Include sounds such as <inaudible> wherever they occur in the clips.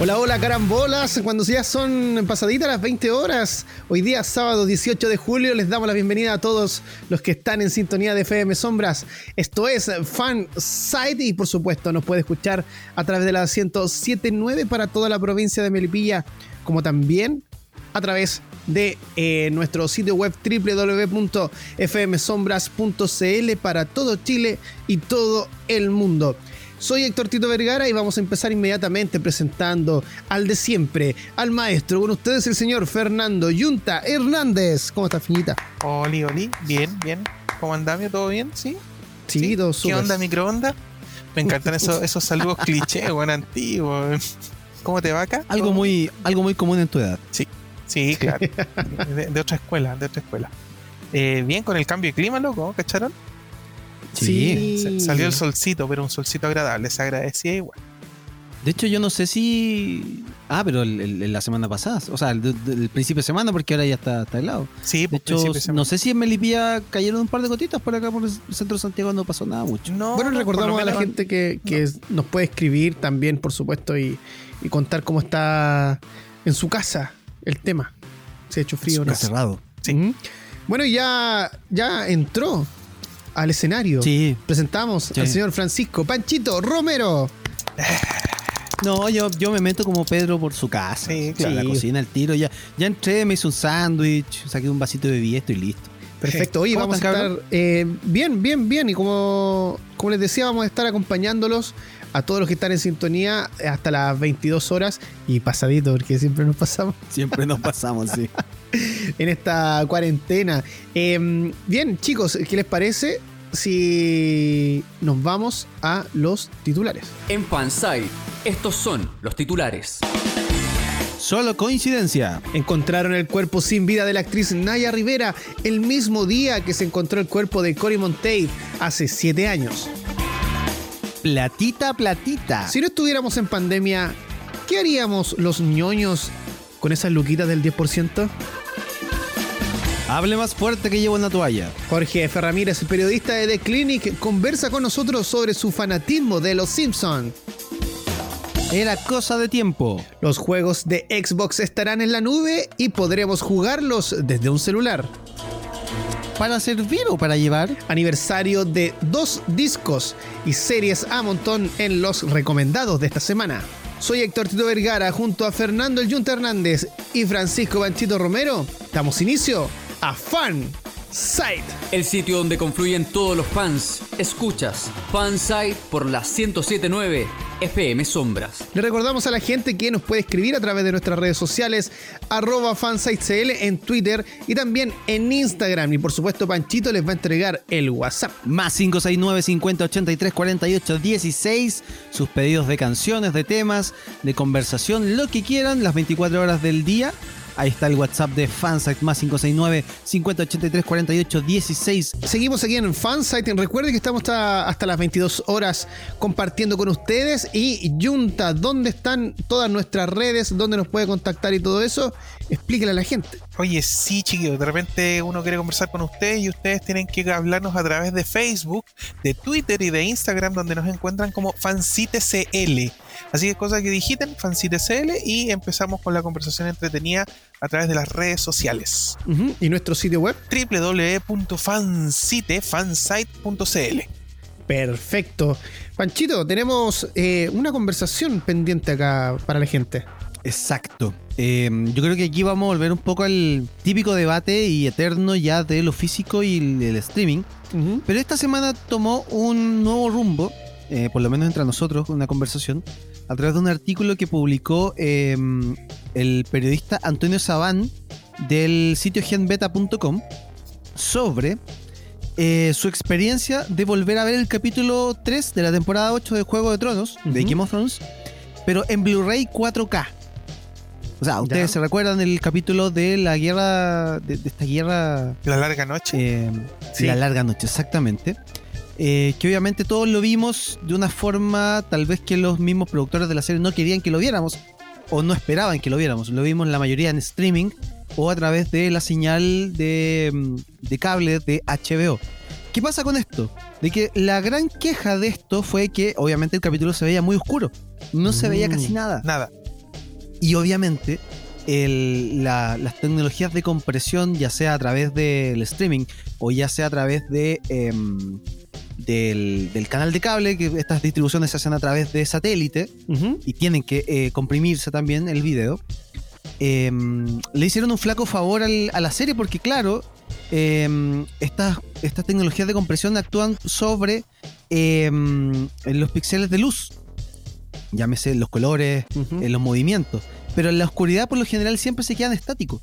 Hola, hola, carambolas. Cuando ya son pasaditas las 20 horas, hoy día sábado 18 de julio, les damos la bienvenida a todos los que están en sintonía de FM Sombras. Esto es Fan Site y por supuesto nos puede escuchar a través de la 1079 para toda la provincia de Melipilla, como también a través de eh, nuestro sitio web www.fmsombras.cl para todo Chile y todo el mundo. Soy Héctor Tito Vergara y vamos a empezar inmediatamente presentando al de siempre, al maestro. Con ustedes el señor Fernando Yunta Hernández. ¿Cómo está, Finita? Oli, Oli, bien, bien. ¿Cómo andamio? ¿Todo bien? ¿Sí? Sí, todo ¿Qué onda, microondas? Me encantan esos, <laughs> esos saludos clichés, buen antiguos. ¿Cómo te va acá? Algo muy, algo muy común en tu edad. Sí, sí, claro. De, otra escuela, de otra escuela. Eh, bien con el cambio de clima, loco, ¿cacharon? Sí. Salió el solcito, pero un solcito agradable, se agradecía igual. De hecho, yo no sé si. Ah, pero el, la semana pasada. O sea, el, principio de semana, porque ahora ya está, está helado. Sí, de hecho, no sé si en Melipilla cayeron un par de gotitas por acá, por el centro de Santiago, no pasó nada mucho. bueno, recordamos a la gente que, nos puede escribir también, por supuesto, y, contar cómo está en su casa el tema. Se ha hecho frío, ¿no? cerrado. Sí. Bueno, ya, ya entró al escenario. Sí. Presentamos al señor Francisco Panchito Romero. No, yo, yo me meto como Pedro por su casa. Sí, claro. la cocina, el tiro. Ya, ya entré, me hice un sándwich, saqué un vasito de bebida, estoy listo. Perfecto. Oye, vamos a estar eh, bien, bien, bien. Y como, como les decía, vamos a estar acompañándolos a todos los que están en sintonía hasta las 22 horas y pasadito, porque siempre nos pasamos. <laughs> Siempre nos pasamos, sí. <laughs> en esta cuarentena. Em, bien, chicos, ¿qué les parece si nos vamos a los titulares? En Fanside, estos son los titulares. Solo coincidencia. Encontraron el cuerpo sin vida de la actriz Naya Rivera el mismo día que se encontró el cuerpo de Cory Monteith hace siete años. Platita, platita. Si no estuviéramos en pandemia, ¿qué haríamos los ñoños con esas luquitas del 10%? Hable más fuerte que llevo una toalla. Jorge F. Ramírez, periodista de The Clinic, conversa con nosotros sobre su fanatismo de los Simpsons. Era cosa de tiempo. Los juegos de Xbox estarán en la nube y podremos jugarlos desde un celular. ¿Para servir o para llevar? Aniversario de dos discos y series a montón en los recomendados de esta semana. Soy Héctor Tito Vergara junto a Fernando El Yunta Hernández y Francisco Banchito Romero. Damos inicio a Fan Site. El sitio donde confluyen todos los fans. Escuchas Fan Site por la 1079 FM Sombras. Le recordamos a la gente que nos puede escribir a través de nuestras redes sociales, arroba fansitecl en Twitter y también en Instagram. Y por supuesto, Panchito les va a entregar el WhatsApp. Más 569 50 83 48 16. Sus pedidos de canciones, de temas, de conversación, lo que quieran, las 24 horas del día Ahí está el WhatsApp de Fansite más 569 5083 48 16. Seguimos aquí en Fansite. Recuerden que estamos hasta, las 22 horas compartiendo con ustedes. Y Junta, ¿dónde están todas nuestras redes? ¿Dónde nos puede contactar y todo eso? Explíquele a la gente. Oye, sí, chiquillos. De repente uno quiere conversar con ustedes y ustedes tienen que hablarnos a través de Facebook, de Twitter y de Instagram, donde nos encuentran como FanciteCL. Así que cosas que digiten, FanciteCL, y empezamos con la conversación entretenida a través de las redes sociales. ¿Y nuestro sitio web? www.fansite.cl. Perfecto. Panchito, tenemos eh, una conversación pendiente acá para la gente. Exacto. Em, yo creo que aquí vamos a volver un poco al típico debate y eterno ya de lo físico y el, streaming. Pero esta semana tomó un nuevo rumbo, eh, por lo menos entre nosotros, una conversación, a través de un artículo que publicó em, el periodista Antonio Sabán del sitio genbeta.com sobre eh, su experiencia de volver a ver el capítulo 3 de la temporada 8 de Juego de Tronos, de Game of Thrones, pero en Blu-ray 4K. O sea, ustedes Ya. se recuerdan el capítulo de la guerra, de, de esta guerra, La larga noche. eh, Sí. la larga noche, exactamente. Eh, que obviamente todos lo vimos de una forma tal vez que los mismos productores de la serie no querían que lo viéramos o no esperaban que lo viéramos. Lo vimos la mayoría en streaming o a través de la señal de, mm, de cable de HBO. ¿Qué pasa con esto? De que la gran queja de esto fue que obviamente el capítulo se veía muy oscuro. No se veía Mm. casi nada. Nada. Y obviamente el- la- las tecnologías de compresión, ya sea a través del streaming o ya sea a través de, em, del, del canal de cable, que estas distribuciones se hacen a través de satélite y tienen que eh, comprimirse también el video, em, le hicieron un flaco favor al- a la serie porque claro, em, estas, estas tecnologías de compresión actúan sobre los píxeles de luz. Llámese los colores, en los movimientos. Pero en la oscuridad por lo general siempre se quedan estáticos.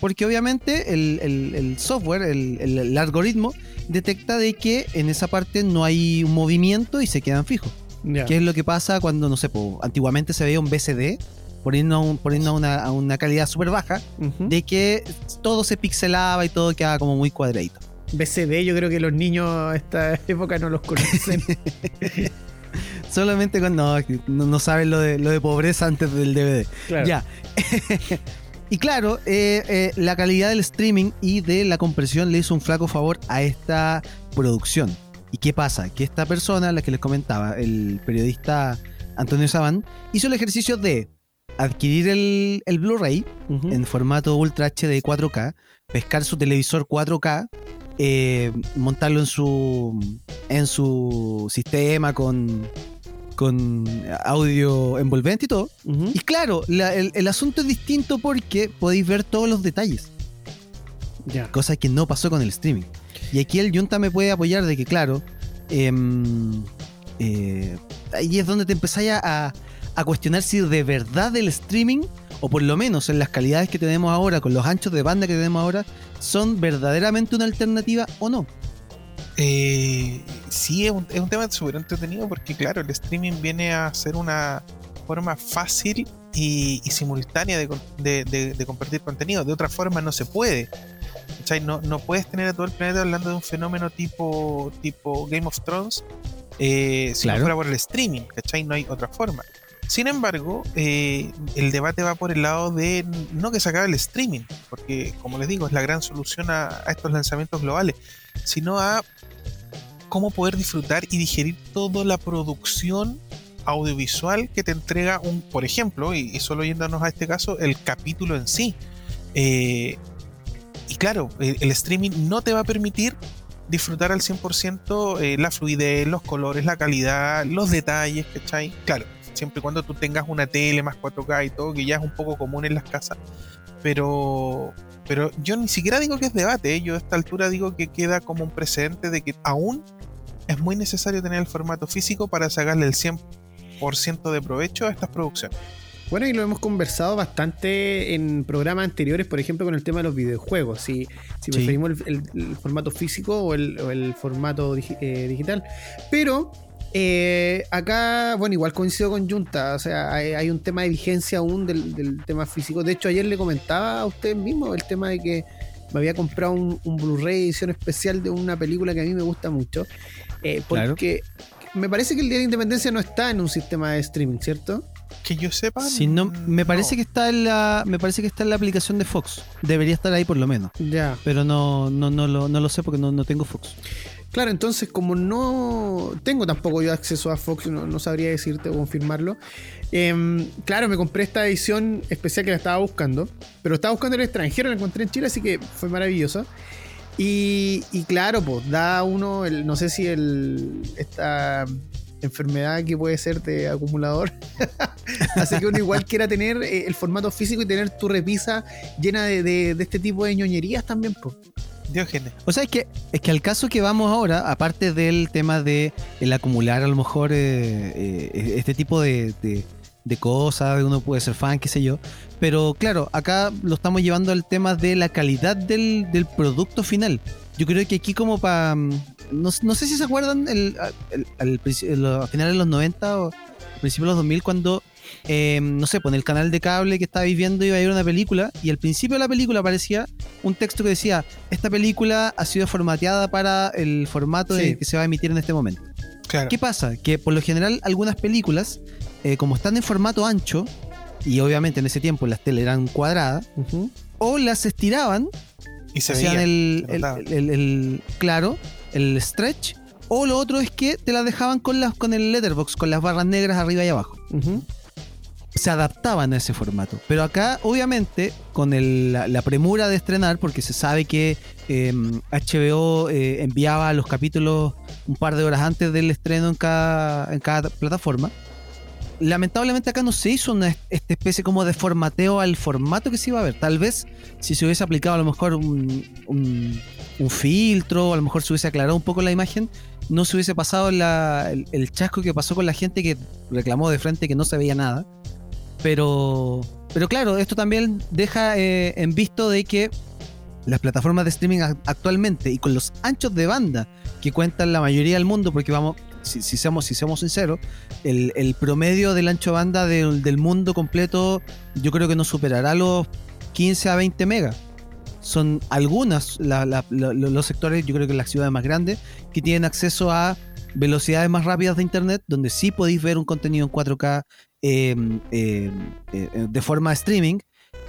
Porque obviamente el, el- el software, el, algoritmo, detecta de que en esa parte no hay un movimiento y se quedan fijos. Ya. ¿Qué es lo que pasa cuando, no sé, antiguamente se veía un BCD, poniendo, a un- poniendo una, a una calidad súper baja, de que todo se pixelaba y todo quedaba como muy cuadradito. BCD, yo creo que los niños a esta <laughs> época no los conocen. <laughs> Solamente cuando no, no saben lo de, lo de pobreza antes del DVD. Claro. Ya. <laughs> y claro, eh, eh, la calidad del streaming y de la compresión le hizo un flaco favor a esta producción. ¿Y qué pasa? Que esta persona, la que les comentaba, el periodista Antonio Saban, hizo el ejercicio de adquirir el, el Blu-ray en formato Ultra HD 4K, pescar su televisor 4K, eh, montarlo en su en su sistema con con audio envolvente y todo. Ujú. Y claro, la- el, el asunto es distinto porque podéis ver todos los detalles, Ya. cosa que no pasó con el streaming. Y aquí el Junta me puede apoyar de que, claro, em, eh, ahí es donde te empezáis a, a cuestionar si de verdad el streaming, o por lo menos en las calidades que tenemos ahora, con los anchos de banda que tenemos ahora, son verdaderamente una alternativa o no. Eh, sí, es un, es un tema súper entretenido porque, claro, el streaming viene a ser una forma fácil y, y simultánea de, de- de- de compartir contenido. De otra forma no se puede. ¿Cachai? No, no puedes tener a todo el planeta hablando de un fenómeno tipo, tipo Game of Thrones eh, si Claro. no fuera por el streaming. ¿Cachai? No hay otra forma. Sin embargo, eh, el debate va por el lado de no que se acabe el streaming, porque como les digo, es la gran solución a, a estos lanzamientos globales, sino a cómo poder disfrutar y digerir toda la producción audiovisual que te entrega un, por ejemplo, y, solo yéndonos a este caso, el capítulo en sí. Eh, y claro, el, el streaming no te va a permitir disfrutar al 100% eh, la fluidez, los colores, la calidad, los detalles, ¿cachai? Claro, siempre y cuando tú tengas una tele más 4K y todo, que ya es un poco común en las casas. Pero, pero yo ni siquiera digo que es debate, ¿eh? yo a esta altura digo que queda como un precedente de que aún es muy necesario tener el formato físico para sacarle el 100% de provecho a estas producciones. Bueno, y lo hemos conversado bastante en programas anteriores, por ejemplo, con el tema de los videojuegos. Si, si Sí. preferimos el, el- el formato físico o el, o el formato eh, digital. Pero eh, acá, bueno, igual coincido con Junta. O sea, hay, hay un tema de vigencia aún del, del tema físico. De hecho, ayer le comentaba a usted mismo el tema de que me había comprado un, un Blu-ray edición especial de una película que a mí me gusta mucho. eh, Claro. porque me parece que el Día de la Independencia no está en un sistema de streaming, ¿cierto? Que yo sepa. Si no, me parece no. que está en la, me parece que está en la aplicación de Fox. Debería estar ahí por lo menos. Ya. Pero no, no, no, lo, no lo sé porque no, no tengo Fox. Claro, entonces como no tengo tampoco yo acceso a Fox, no, sabría decirte o confirmarlo. em, claro, me compré esta edición especial que la estaba buscando, pero estaba buscando en el extranjero, la encontré en Chile, así que fue maravilloso. Y, y claro, pues da uno, el, no sé si el, esta enfermedad que puede ser de acumulador, <laughs> así que uno igual quiera tener eh, el formato físico y tener tu repisa llena de- de este tipo de ñoñerías también, pues. Diógenes. O sea, es que, es que al caso que vamos ahora, aparte del tema de el acumular a lo mejor eh, eh, este tipo de, de- de cosas, uno puede ser fan, qué sé yo, pero claro, acá lo estamos llevando al tema de la calidad del, del producto final. Yo creo que aquí como para... No, no sé si se acuerdan el, el- el- a finales de los 90 o principios de los 2000 cuando eh, no sé, pues en el canal de cable que estabais viendo iba a ir una película y al principio de la película aparecía un texto que decía, esta película ha sido formateada para el formato de- que se va a emitir en este momento. Claro. ¿Qué pasa? Que por lo general algunas películas, eh, como están en formato ancho, y obviamente en ese tiempo las teles eran cuadradas, o las estiraban, Y se hacían veía. el, se el- notaba. el- el- claro, el stretch, o lo otro es que te las dejaban con, las, con el letterbox, con las barras negras arriba y abajo. Se adaptaban a ese formato. Pero acá, obviamente, con la, premura de estrenar, porque se sabe que eh, HBO eh, enviaba los capítulos un par de horas antes del estreno en cada, en cada plataforma. Lamentablemente acá no se hizo una esta especie como de formateo al formato que se iba a ver. Tal vez si se hubiese aplicado a lo mejor un, filtro, a lo mejor se hubiese aclarado un poco la imagen, no se hubiese pasado el, el chasco que pasó con la gente que reclamó de frente que no se veía nada. Pero, pero claro, esto también deja eh, en visto de que las plataformas de streaming ac- actualmente y con los anchos de banda que cuentan la mayoría del mundo, porque vamos, si, si seamos, si seamos sinceros, el, promedio del ancho de banda del, mundo completo yo creo que no superará los 15 a 20 megas. Son algunas la- la- lo- los sectores, yo creo que las ciudades más grandes, que tienen acceso a velocidades más rápidas de internet, donde sí podéis ver un contenido en 4K eh, eh, eh, de forma streaming,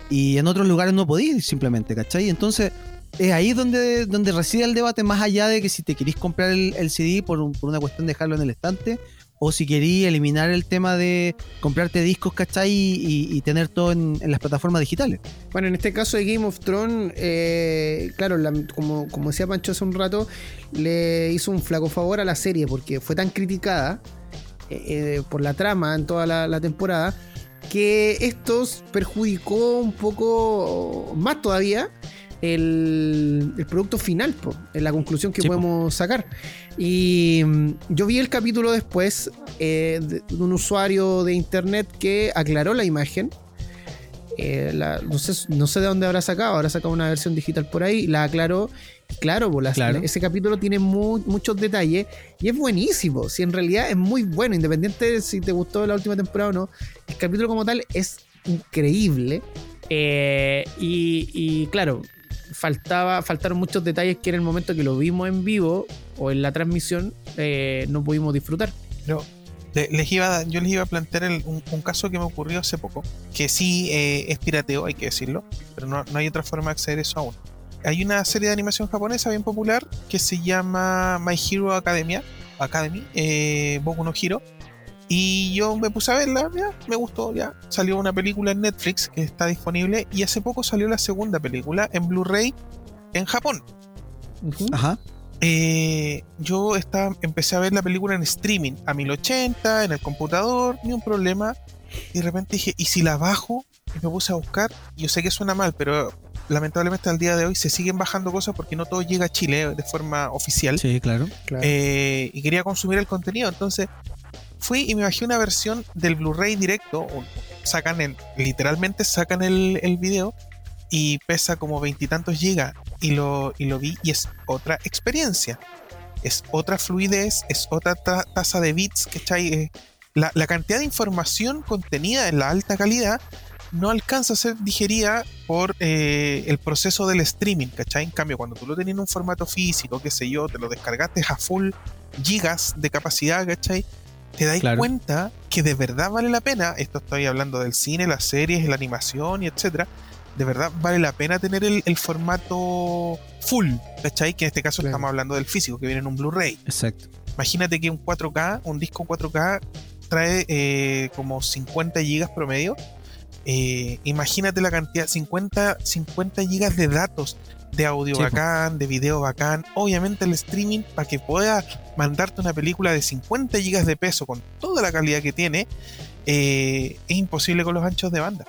y en otros lugares no podéis simplemente, ¿cachai? Entonces, es ahí donde, donde reside el debate, más allá de que si te queréis comprar el, CD por, por una cuestión de dejarlo en el estante, o si queréis eliminar el tema de comprarte discos, ¿cachai? Y, y- y tener todo en, las plataformas digitales. Bueno, en este caso de Game of Thrones, eh, claro, la- como, como decía Pancho hace un rato, le hizo un flaco favor a la serie porque fue tan criticada eh, eh, por la trama en toda la, la temporada que esto perjudicó un poco más todavía el, el producto final, po, la conclusión que Sí, po. podemos sacar. Y mm, yo vi el capítulo después eh, de, de un usuario de internet que aclaró la imagen. Eh, la- no, sé, no sé de dónde habrá sacado, habrá sacado una versión digital por ahí, la aclaró. Y Claro, ese capítulo tiene mu- muchos detalles y es buenísimo. Si en realidad es muy bueno, independiente de si te gustó la última temporada o no, el capítulo como tal es increíble. Eh, y, y claro, faltaba, faltaron muchos detalles que en el momento que lo vimos en vivo o en la transmisión eh, no pudimos disfrutar. Pero le- les iba a dar- yo les iba a plantear el- un, un caso que me ocurrió hace poco, que sí eh, es pirateo, hay que decirlo, pero no, no hay otra forma de acceder a eso aún. Hay una serie de animación japonesa bien popular que se llama My Hero Academia, Academy, eh, Boku no Hero, y yo me puse a verla, ya, me gustó, ya. Salió una película en Netflix que está disponible, y hace poco salió la segunda película en Blu-ray en Japón. Ajá. Eh, yo estaba, empecé a ver la película en streaming a 1080, en el computador, ni un problema. Y de repente dije, ¿y si la bajo? Y me puse a buscar. Yo sé que suena mal, pero lamentablemente al día de hoy se siguen bajando cosas porque no todo llega a Chile de forma oficial. Sí, claro. Claro. Eh, y quería consumir el contenido. Entonces fui y me bajé una versión del Blu-ray directo. Sacan el, literalmente sacan el, el video y pesa como veintitantos gigas. Y lo, y lo vi y es otra experiencia. Es otra fluidez, es otra ta- tasa de bits, ¿cachai? Eh, la, la cantidad de información contenida en la alta calidad no alcanza a ser digerida por eh, el proceso del streaming, ¿cachai? En cambio, cuando tú lo tenías en un formato físico, qué sé yo, te lo descargaste a full gigas de capacidad, ¿cachai? Te das Claro. cuenta que de verdad vale la pena, esto estoy hablando del cine, las series, la animación y etcétera, de verdad vale la pena tener el, el formato full, ¿cachai? Que en este caso Claro. estamos hablando del físico, que viene en un Blu-ray. Exacto. Imagínate que un 4K, un disco 4K, trae eh, como 50 gigas promedio. Eh, imagínate la cantidad, 50, 50 gigas de datos de audio Sí, bacán, de video bacán. Obviamente el streaming, para que pueda mandarte una película de 50 gigas de peso con toda la calidad que tiene, eh, es imposible con los anchos de banda.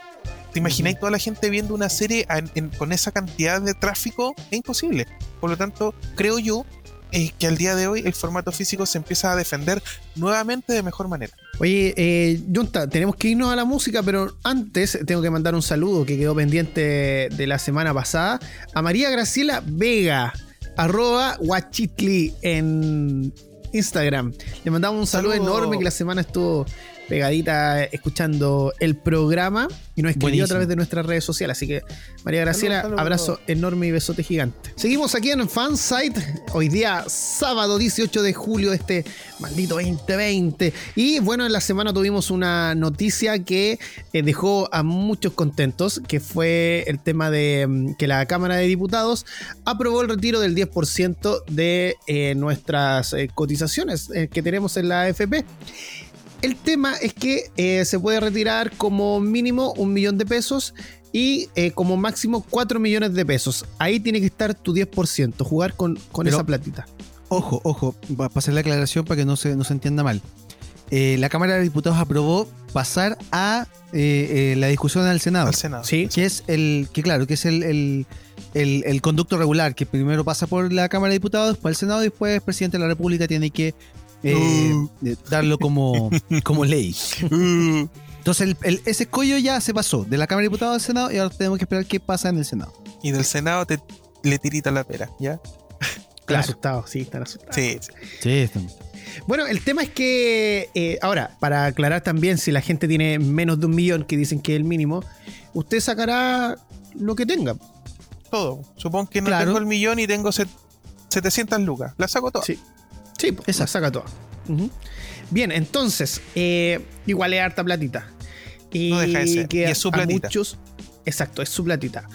¿Te imagináis toda la gente viendo una serie en- en- con esa cantidad de tráfico? Es imposible. Por lo tanto, creo yo eh, que al día de hoy el formato físico se empieza a defender nuevamente de mejor manera. Oye, eh, Junta, tenemos que irnos a la música, pero antes tengo que mandar un saludo que quedó pendiente de la semana pasada a María Graciela Vega, arroba guachitli en Instagram. Le mandamos un saludo Saludo. enorme que la semana estuvo pegadita escuchando el programa y nos escribió Buenísimo. a través de nuestras redes sociales. Así que, María Graciela, Salud, salud. abrazo enorme y besote gigante. Seguimos aquí en Fansite, hoy día sábado 18 de julio de este maldito 2020. Y bueno, en la semana tuvimos una noticia que eh, dejó a muchos contentos, que fue el tema de mm, que la Cámara de Diputados aprobó el retiro del 10% de eh, nuestras eh, cotizaciones eh, que tenemos en la AFP. El tema es que eh, se puede retirar como mínimo un millón de pesos y eh, como máximo 4 millones de pesos. Ahí tiene que estar tu 10%, jugar con, con Pero- esa platita. Ojo, ojo, para hacer la aclaración para que no se, no se entienda mal. Eh, la Cámara de Diputados aprobó pasar a eh, eh, la discusión al Senado. Al Senado. Sí, que es el, que claro, que es el, el, el- el conducto regular, que primero pasa por la Cámara de Diputados, después el Senado, y después el presidente de la República tiene que eh, Uh. eh, darlo como, como ley. <laughs> Uh, Entonces el, el- ese escollo ya se pasó de la Cámara de Diputados al Senado y ahora tenemos que esperar qué pasa en el Senado. y del Senado te le tirita la pera, ¿ya? <laughs> están asustados, sí, están asustados. Sí, sí. Sí, Bueno, el tema es que, eh, ahora, para aclarar también, si la gente tiene menos de un millón, que dicen que es el mínimo, usted sacará lo que tenga. Todo. Supongo que no Claro. tengo el millón y tengo set- 700 lucas. La saco todas. Sí. Sí, pues, la saca toda. Bien, entonces, eh, igual es harta platita. Y No deja de ser. que Y es su platita. muchos, exacto, es su platita.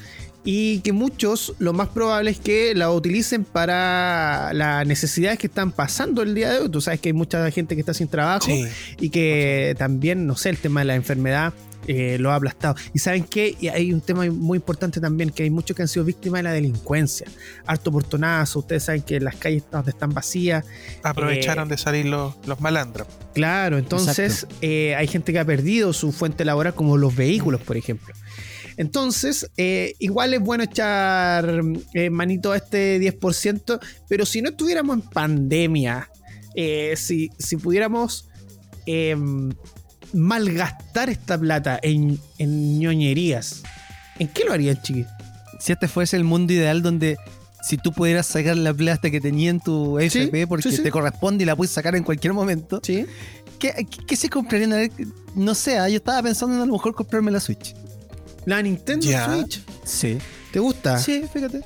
Y que muchos, lo más probable es que la utilicen para las necesidades que están pasando el día de hoy. Tú sabes que hay mucha gente que está sin trabajo Sí. y que también, no sé, el tema de la enfermedad eh, lo ha aplastado. Y saben qué, Y hay un tema muy importante también, que hay muchos que han sido víctimas de la delincuencia. Harto portonazo, ustedes saben que las calles donde están vacías. Aprovecharon Eh, de salir los, los malandros. Claro, entonces eh, hay gente que ha perdido su fuente laboral, como los vehículos, por ejemplo. Entonces, eh, igual es bueno echar eh, manito a este 10%, pero si no estuviéramos en pandemia, eh, si, si pudiéramos eh, malgastar esta plata en, en ñoñerías, ¿en qué lo harían, chiqui? Si este fuese el mundo ideal donde si tú pudieras sacar la plata que tenía en tu FP porque sí, sí. te corresponde y la puedes sacar en cualquier momento, ¿Sí? ¿qué, qué- qué se comprarían? A ver, no sé, ah, yo estaba pensando en a lo mejor comprarme la Switch. La Nintendo Ya. Switch. Sí. ¿Te gusta? Sí, fíjate.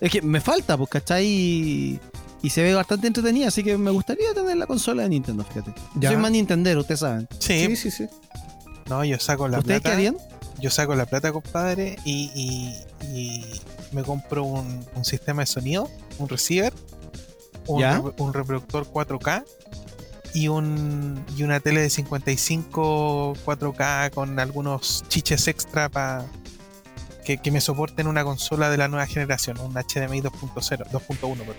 Es que me falta, pues, ¿cachai? Y, se ve bastante entretenida, así que me gustaría tener la consola de Nintendo, fíjate. Ya. Soy más Nintendero, ustedes saben. Sí. Sí, sí, sí. No, yo saco la ¿Ustedes qué plata. harían? Yo saco la plata, compadre, y, y- y me compro un, un sistema de sonido, un receiver, un, un reproductor 4K y, un, y una tele de 55 4K con algunos chiches extra para que, que me soporten una consola de la nueva generación, un HDMI 2.0, 2.1, perdón.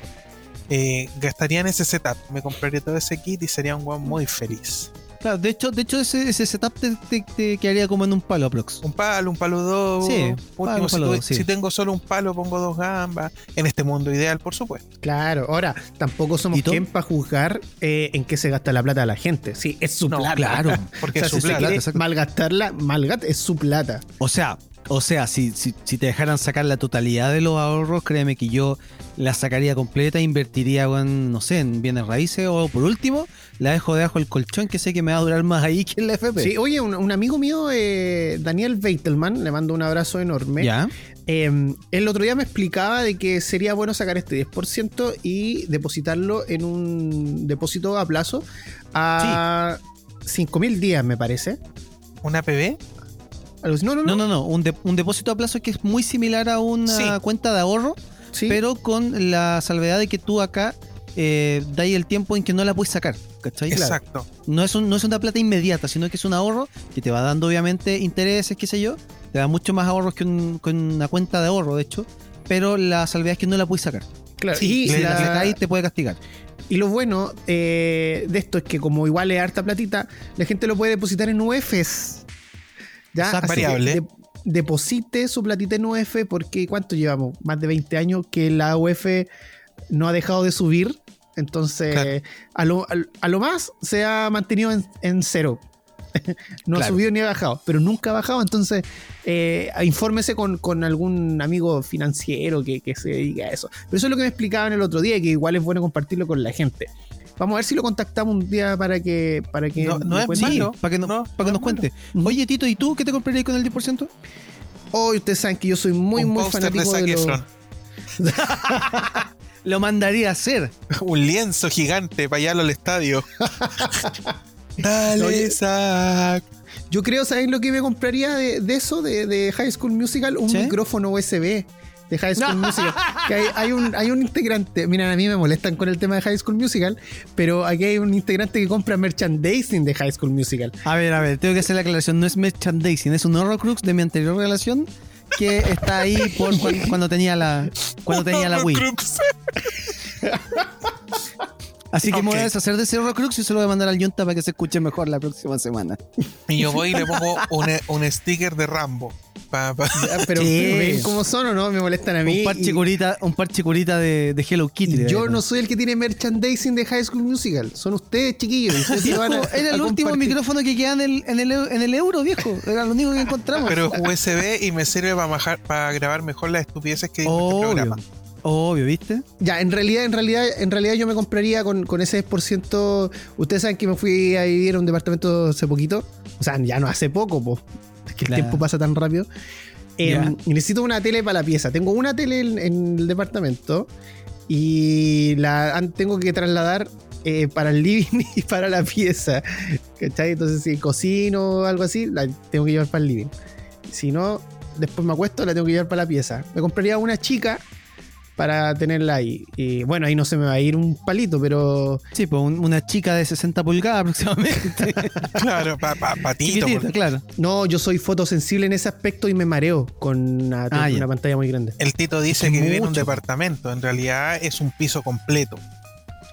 Eh, gastaría en ese setup, me compraría todo ese kit y sería un weón muy feliz. Claro, de hecho, de hecho ese, ese setup te, te- te quedaría como en un palo aprox. Un palo, un palo dos. Sí, último, palo, si, palo tu- dos, sí. si tengo solo un palo, pongo dos gambas. En este mundo ideal, por supuesto. Claro, ahora, tampoco somos quien para juzgar eh, en qué se gasta la plata de la gente. Sí, es su No, plata. claro. <laughs> Porque O sea, es su si plata. malgastarla, malgat es su plata. O sea, o sea, si, si, si te dejaran sacar la totalidad de los ahorros, créeme que yo la sacaría completa, invertiría, en, no sé, en bienes raíces o por último, la dejo debajo del colchón que sé que me va a durar más ahí que en la FP. Sí, oye, un, un amigo mío, eh, Daniel Veitelman, le mando un abrazo enorme. ¿Ya? Eh, el otro día me explicaba de que sería bueno sacar este 10% y depositarlo en un depósito a plazo a 5.000 días, me parece. ¿Una PB? No, no, no. No, no, no, un, de- un depósito a plazo que es muy similar a una Sí. cuenta de ahorro, Sí. pero con la salvedad de que tú acá eh, dais el tiempo en que no la puedes sacar. ¿Cachai? Exacto. no es, un- no es una plata inmediata, sino que es un ahorro que te va dando obviamente intereses, qué sé yo, te da mucho más ahorros que, un- que una cuenta de ahorro, de hecho, pero la salvedad es que no la puedes sacar. Claro, Sí, y, si la- la sacáis te puede castigar. y lo bueno eh, de esto es que como igual es harta platita, la gente lo puede depositar en UFs. ¿Ya? De- deposite su platita en UF porque ¿cuánto llevamos? Más de 20 años que la UF no ha dejado de subir. Entonces, Claro. a, lo, a, a lo más se ha mantenido en, en cero. <laughs> no ha subido ni ha bajado, pero nunca ha bajado. Entonces, eh, infórmese con, con algún amigo financiero que, que se dedique a eso. Pero eso es lo que me explicaban el otro día, que igual es bueno compartirlo con la gente. Vamos a ver si lo contactamos un día para que para que No- no nos es cuente. malo. para que, no- No, para que no nos cuente. Ujú. Oye, Tito, ¿y tú qué te comprarías con el 10%? Hoy ustedes saben que yo soy muy un muy de fanático de, los Efron. <laughs> Lo mandaría a hacer. <laughs> Un lienzo gigante para allá al estadio. <laughs> Dale, Oye. Zac. Yo creo, ¿saben lo que me compraría de, de eso, de, de High School Musical? Un ¿Sí? micrófono USB de High School Musical. Que hay, hay un, hay un integrante, miren, a mí me molestan con el tema de High School Musical, pero aquí hay un integrante que compra merchandising de High School Musical. A ver, a ver, tengo que hacer la aclaración. No es merchandising, es un Horrocrux de mi anterior relación que está ahí por cuan- cuando, tenía la cuando tenía la Wii. <laughs> Así que me voy a deshacer de ese Horrocrux y se lo voy a mandar al Yunta para que se escuche mejor la próxima semana. Y yo voy y le pongo <laughs> un, un sticker de Rambo. Pa- pa- <laughs> Pero ven cómo son o no, me molestan a mí. Un parche y- curita, un parche curita de, de Hello Kitty. de yo verdad. no soy el que tiene merchandising de High School Musical. Son ustedes, chiquillos. y <laughs> ustedes se Viejo, van a- era el último compartir. micrófono que queda en el, en, el, en el euro, viejo. Era lo único que encontramos. Pero es USB y me sirve para, grabar mejor las estupideces que dice este obvio, programa. Obvio, ¿viste? Ya, en realidad, en realidad, en realidad yo me compraría con, con ese 10%. Ustedes saben que me fui a vivir a un departamento hace poquito. O sea, ya no hace poco, pues. Es que el Claro. tiempo pasa tan rápido. Eh, y necesito una tele para la pieza. Tengo una tele en, en el departamento y la tengo que trasladar eh, para el living <laughs> y para la pieza. ¿Cachai? Entonces, si cocino o algo así, la tengo que llevar para el living. Si no, después me acuesto, la tengo que llevar para la pieza. Me compraría una chica para tenerla ahí. Y bueno, ahí no se me va a ir un palito, pero Sí, pues un- una chica de 60 pulgadas <laughs> aproximadamente. Claro, pa, pa- patito. Chiquitita, porque claro. no, yo soy fotosensible en ese aspecto y me mareo con una, Ah, una pantalla muy grande. El Tito dice Es que que vive en un departamento. En realidad es un piso completo.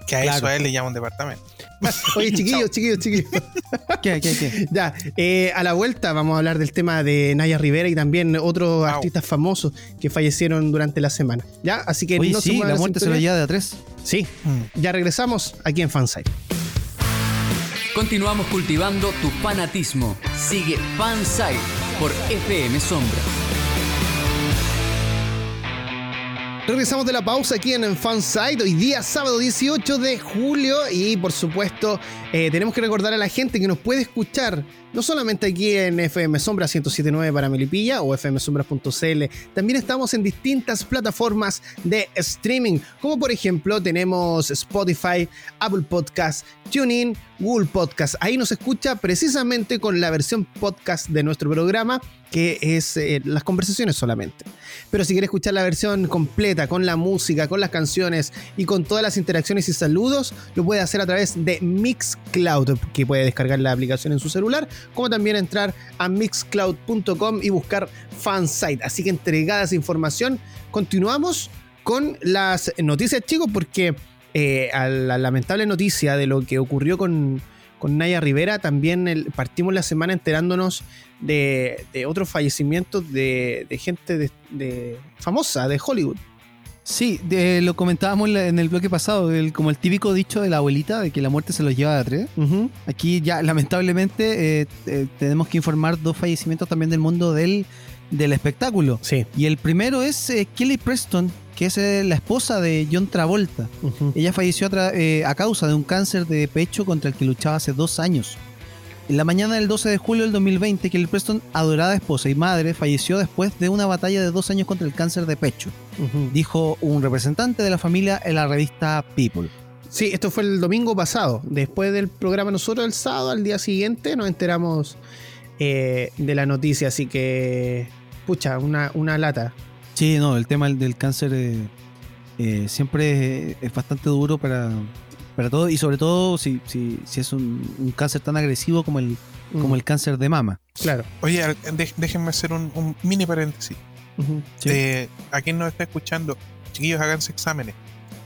Que a eso a él le llaman departamento. <laughs> Oye, chiquillos, chiquillos, chiquillos. <laughs> ¿Qué, qué, qué? Ya, eh, a la vuelta vamos a hablar del tema de Naya Rivera y también otros Wow. artistas famosos que fallecieron durante la semana. ¿Ya? Así que Oye, no se sí, muevan la de muerte se lo lleva de a tres. Sí, Mm. ya regresamos aquí en Fansite. Continuamos cultivando tu fanatismo. Sigue Fansite por FM Sombra. Regresamos de la pausa aquí en Fansite, hoy día sábado 18 de julio. Y por supuesto eh, tenemos que recordar a la gente que nos puede escuchar no solamente aquí en FM Sombra 1079 para Melipilla o fmsombra.cl, también estamos en distintas plataformas de streaming, como por ejemplo tenemos Spotify, Apple Podcast, TuneIn, Google Podcast. Ahí nos escucha precisamente con la versión podcast de nuestro programa, que es eh, las conversaciones solamente. Pero si quieres escuchar la versión completa, con la música, con las canciones y con todas las interacciones y saludos, lo puede hacer a través de Mixcloud, que puede descargar la aplicación en su celular, como también entrar a mixcloud.com y buscar fansite. Así que entregada esa información, continuamos con las noticias, chicos, porque eh, a la lamentable noticia de lo que ocurrió con, con Naya Rivera, también el- partimos la semana enterándonos de, de otros fallecimientos de, de gente de, de- famosa de Hollywood. Sí, de- lo comentábamos en el bloque pasado, el- como el típico dicho de la abuelita de que la muerte se los lleva de a tres. Aquí ya lamentablemente eh, eh, tenemos que informar dos fallecimientos también del mundo del, del espectáculo. Sí. Y el primero es eh, Kelly Preston, que es eh, la esposa de John Travolta. Ella falleció a, eh, a causa de un cáncer de pecho contra el que luchaba hace dos años. En la mañana del 12 de julio del 2020, Kelly Preston, adorada esposa y madre, falleció después de una batalla de dos años contra el cáncer de pecho, dijo un representante de la familia en la revista People. Sí, esto fue el domingo pasado. Después del programa nosotros el sábado, al día siguiente, nos enteramos eh, de la noticia. Así que, pucha, una, una lata. Sí, no, el tema del- del cáncer eh, eh, siempre es, es bastante duro para, para todos y sobre todo si, si, si es un, un cáncer tan agresivo como el, como el cáncer de mama. Claro. Oye, déjenme hacer un, un mini paréntesis. Sí. Eh, a quien nos está escuchando, chiquillos, háganse exámenes.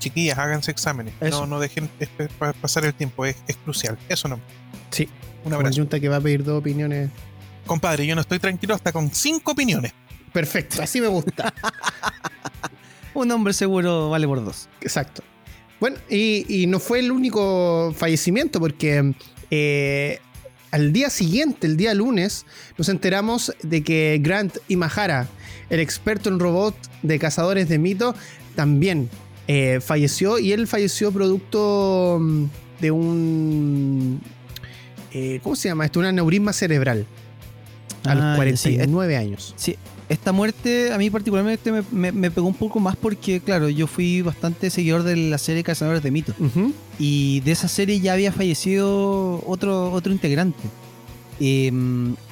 Chiquillas, háganse exámenes. Eso. No, no dejen pasar el tiempo, es, es crucial. Eso no. Sí. Un Como el abrazo. Junta que va a pedir dos opiniones. Compadre, yo no estoy tranquilo hasta con cinco opiniones. Perfecto, así me gusta. <laughs> Un hombre seguro vale por dos. Exacto. Bueno, y, y no fue el único fallecimiento porque eh, al día siguiente, el día lunes, nos enteramos de que Grant Imahara, el experto en robot de cazadores de mito, también eh, falleció y él falleció producto mm, de un. eh, ¿Cómo se llama esto? Un aneurisma cerebral. A los Ah, sí, 49 años. Sí, esta muerte a mí particularmente me, me- me pegó un poco más porque, claro, yo fui bastante seguidor de la serie Cazadores de Mitos. Y de esa serie ya había fallecido otro, otro integrante. Eh,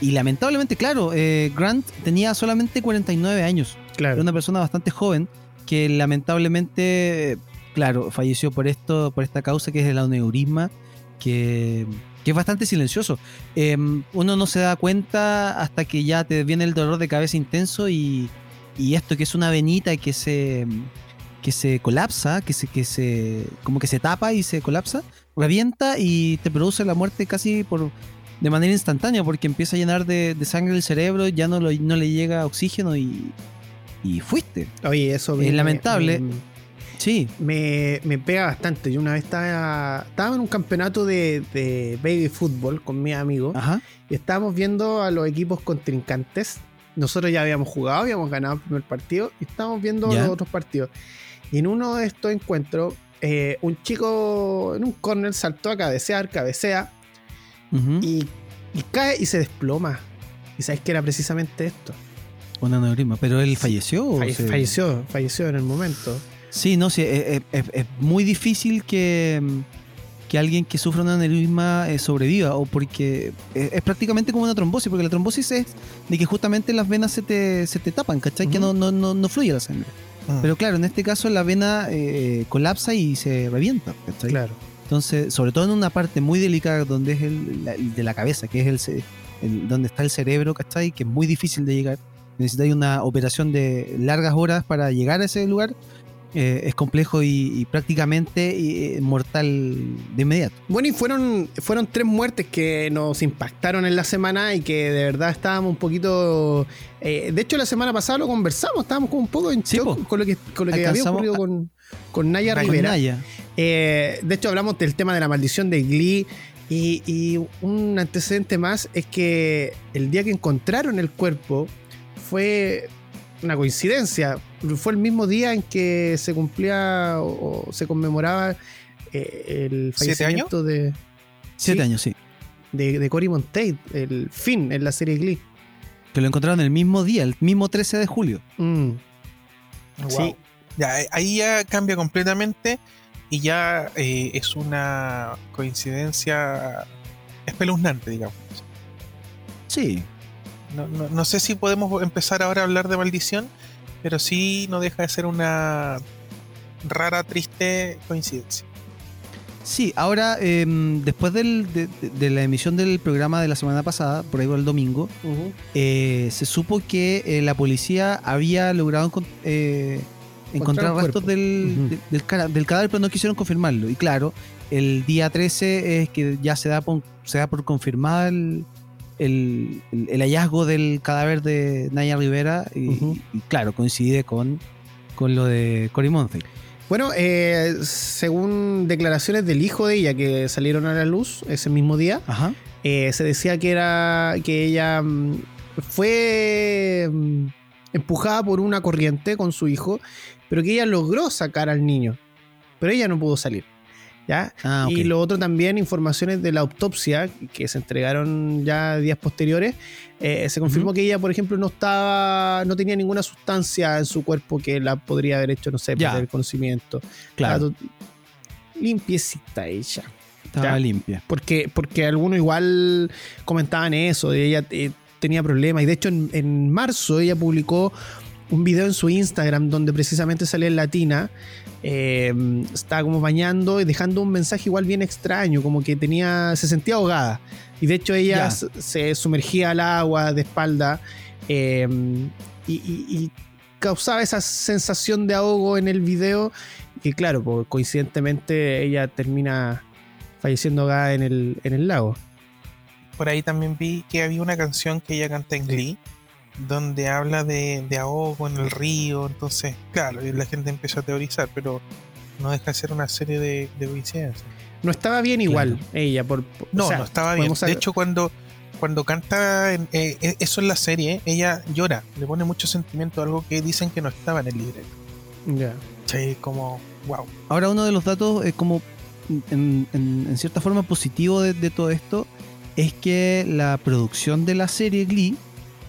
y lamentablemente, claro, eh, Grant tenía solamente 49 años. Era Claro. una persona bastante joven que lamentablemente, claro, falleció por esto, por esta causa que es el aneurisma, que, que es bastante silencioso. Eh, uno no se da cuenta hasta que ya te viene el dolor de cabeza intenso y, y esto que es una venita que se que se colapsa, que se, que se como que se tapa y se colapsa, revienta y te produce la muerte casi por de manera instantánea porque empieza a llenar de, de sangre el cerebro, ya no, lo- no le llega oxígeno y, y fuiste. Oye, eso Es lamentable. Me, Sí, me- me pega bastante. Yo una vez estaba, estaba en un campeonato de, de baby fútbol con mi amigo ajá. y estábamos viendo a los equipos contrincantes. Nosotros ya habíamos jugado, habíamos ganado el primer partido y estábamos viendo los otros partidos. Y en uno de estos encuentros, eh, un chico en un corner saltó a cabecear, cabecea y, y cae y se desploma. Y sabes que era precisamente esto. Un aneurisma. ¿Pero él falleció? o se- Falleció, falleció en el momento. Sí, no, sí, es, es- es- muy difícil que, que alguien que sufra un aneurisma eh, sobreviva, o porque es, es prácticamente como una trombosis, porque la trombosis es de que justamente las venas se te, se te tapan, ¿cachai? Que Ujú. no, no, no, no fluye la sangre. Mm. Pero claro, en este caso la vena eh, colapsa y se revienta, ¿cachai? Claro. Entonces, sobre todo en una parte muy delicada donde es el, la- de la cabeza, que es el, el- donde está el cerebro, ¿cachai? Que es muy difícil de llegar. Necesitáis una operación de largas horas para llegar a ese lugar. Eh, es complejo y, y prácticamente eh, mortal de inmediato. Bueno, y fueron, fueron tres muertes que nos impactaron en la semana y que de verdad estábamos un poquito. eh, de hecho, la semana pasada lo conversamos, estábamos como un poco en Sí, shock con lo que, con lo que había ocurrido a- con, con Naya. Rivera. Naya. Eh, de hecho, hablamos del tema de la maldición de Glee. Y, y un antecedente más es que el día que encontraron el cuerpo fue una coincidencia. Fue el mismo día en que se cumplía o, o se conmemoraba eh, el ¿Siete años? fallecimiento de, Siete Sí. años, sí. de, de Cory Monteith, el fin en la serie Glee. Que lo encontraron el mismo día, el mismo 13 de julio. Mm, Wow. Sí. Ya, eh, ahí ya cambia completamente y ya eh, es una coincidencia espeluznante, digamos. Sí. No, no- no sé si podemos empezar ahora a hablar de maldición, pero sí no deja de ser una rara, triste coincidencia. Sí, ahora, em, después del- de, la emisión del programa de la semana pasada, por ahí por el domingo, eh, se supo que eh, la policía había logrado eh, encontrar restos cara- del cadáver, pero no quisieron confirmarlo. Y claro, el día 13 es que ya se da por, se da por confirmada el, el- el- el hallazgo del cadáver de Naya Rivera. Y, claro, coincide con, con lo de Cory Monteith. Bueno, eh, según declaraciones del hijo de ella que salieron a la luz ese mismo día, Ajá. eh, se decía que era que ella mm, fue mm, empujada por una corriente con su hijo, pero que ella logró sacar al niño, pero ella no pudo salir. ¿Ya? Ah. Y lo otro también, informaciones de la autopsia que se entregaron ya días posteriores, eh, se confirmó que ella, por ejemplo, no estaba, no tenía ninguna sustancia en su cuerpo que la podría haber hecho, no sé, Ya. perder el conocimiento. claro, limpiecita ella. estaba ya. limpia. Porque, porque algunos igual comentaban eso, de ella eh, tenía problemas. Y de hecho, en, en marzo ella publicó un video en su Instagram donde precisamente salía en latina. Eh, estaba como bañando y dejando un mensaje igual bien extraño, como que tenía. se sentía ahogada. Y de hecho ella se, se sumergía al agua de espalda. eh, y, y- y causaba esa sensación de ahogo en el video. Y claro, pues, coincidentemente ella termina falleciendo ahogada en el, en el lago. Por ahí también vi que había una canción que ella canta en Glee, donde habla de, de ahogo en el río. Entonces, claro, y la gente empezó a teorizar, pero no deja de ser una serie de, de coincidencias. No estaba bien igual ella. Por, por- No, o sea, no estaba bien. De hecho, cuando, cuando canta en- eh, eh, eso en la serie, ella llora, le pone mucho sentimiento, algo que dicen que no estaba en el libreto. Ya. Sí, como, wow. Ahora uno de los datos es como en, en- en cierta forma positivo de, de todo esto es que la producción de la serie Glee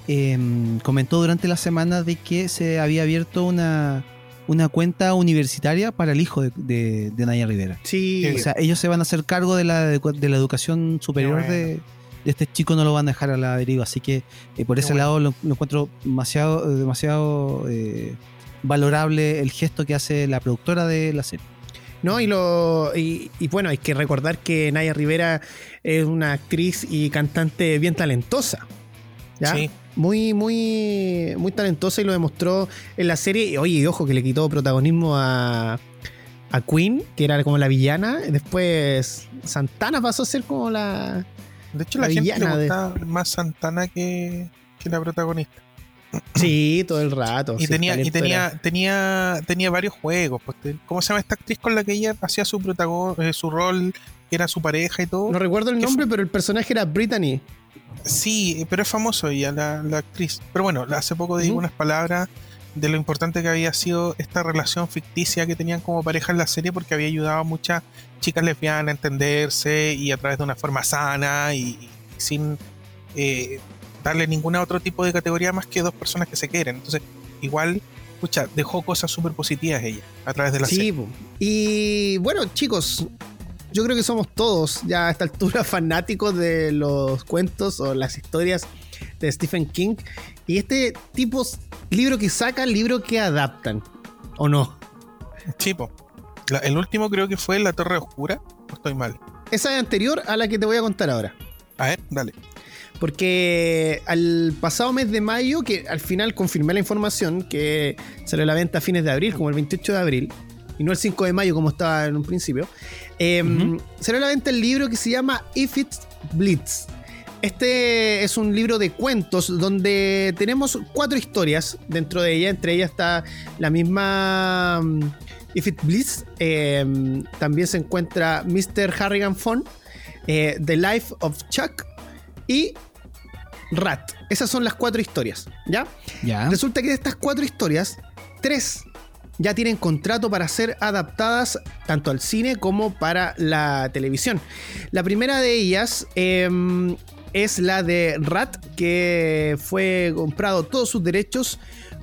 em, comentó durante la semana de que se había abierto una, una cuenta universitaria para el hijo de, de, de Naya Rivera. Sí, O sea, ellos se van a hacer cargo de la, de la educación superior de, este chico, no lo van a dejar a la deriva. Así que eh, por ese bueno. lado lo, lo encuentro demasiado, demasiado eh, valorable el gesto que hace la productora de la serie. ¿no? Y, lo, y, y bueno, hay que recordar que Naya Rivera es una actriz y cantante bien talentosa. ¿ya? Sí. Muy, muy, muy talentosa y lo demostró en la serie. Y, Oye, y ojo que le quitó protagonismo a, a Queen, que era como la villana. Después Santana pasó a ser como la. De hecho, la, La gente le villana de- gusta más Santana que, que la protagonista. Sí, todo el rato. y sí, tenía, y tenía, era. tenía, tenía varios juegos. Pues, ¿Cómo se llama esta actriz con la que ella hacía su protagon eh, su rol, que era su pareja y todo? No recuerdo el ¿Qué nombre, pero el personaje era Brittany. Sí, pero es famoso ella, la, la actriz. Pero bueno, hace poco Ujú. unas palabras de lo importante que había sido esta relación ficticia que tenían como pareja en la serie porque había ayudado a muchas chicas lesbianas a entenderse y a través de una forma sana y, y sin eh, darle ningún otro tipo de categoría más que dos personas que se quieren. Entonces, igual, escucha, dejó cosas súper positivas ella a través de la Sí, serie. y bueno, chicos, yo creo que somos todos ya a esta altura <laughs> fanáticos de los cuentos o las historias de Stephen King. Y este tipo libro que sacan, libro que adaptan, ¿o no? Sí, po. La- el último creo que fue La Torre Oscura. ¿O estoy mal? Esa es anterior a la que te voy a contar ahora. A ver, dale. Porque al pasado mes de mayo, que al final confirmé la información, que salió a la venta a fines de abril, como el 28 de abril, y no el 5 de mayo como estaba en un principio, eh, salió a la venta el libro que se llama If It Blitz. Este es un libro de cuentos donde tenemos cuatro historias dentro de ella. Entre ellas está la misma mm, If It Blitz. eh, también se encuentra Mr. Harrigan Fon, eh, The Life of Chuck y Rat. Esas son las cuatro historias, ¿ya? Ya. Resulta que de estas cuatro historias, tres ya tienen contrato para ser adaptadas tanto al cine como para la televisión. La primera de ellas em, es la de Rat, que fue comprado todos sus derechos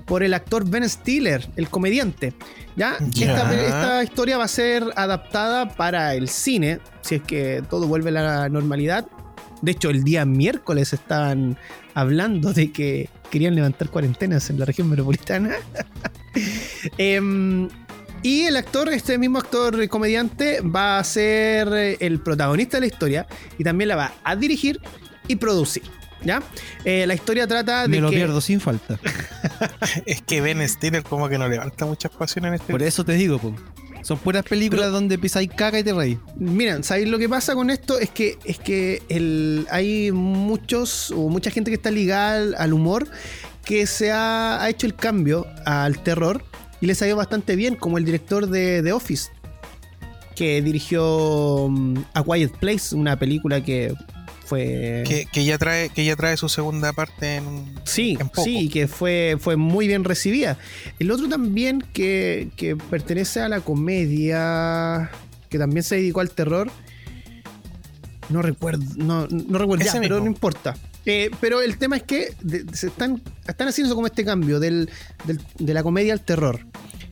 por el actor Ben Stiller, el comediante. ¿ya? Esta, esta historia va a ser adaptada para el cine, si es que todo vuelve a la normalidad. De hecho, el día miércoles estaban hablando de que querían levantar cuarentenas en la región metropolitana. <laughs> <laughs> Em, y el actor, este mismo actor comediante, va a ser eh, el protagonista de la historia y también la va a dirigir y producir. ¿Ya? Eh, la historia trata de Me lo que- pierdo sin falta. <laughs> Es que Ben Stiller como que no levanta muchas pasiones en este Por eso te digo, po. Son puras películas donde pisáis caca y te reís. Miren, ¿sabéis lo que pasa con esto? Es que, es que el, hay muchos o mucha gente que está ligada al, al humor que se ha, ha hecho el cambio al terror y les ha ido bastante bien, como el director de The Office, que dirigió mm, A Quiet Place, una película que fue... que, que ya trae que ya trae su segunda parte en Sí, en poco. sí, que fue, fue muy bien recibida. El otro también que, que pertenece a la comedia, que también se dedicó al terror, no recuerdo, no, no recuerdo, ya, pero no importa. Eh, pero el tema es que se están, están haciendo como este cambio del, del- de la comedia al terror.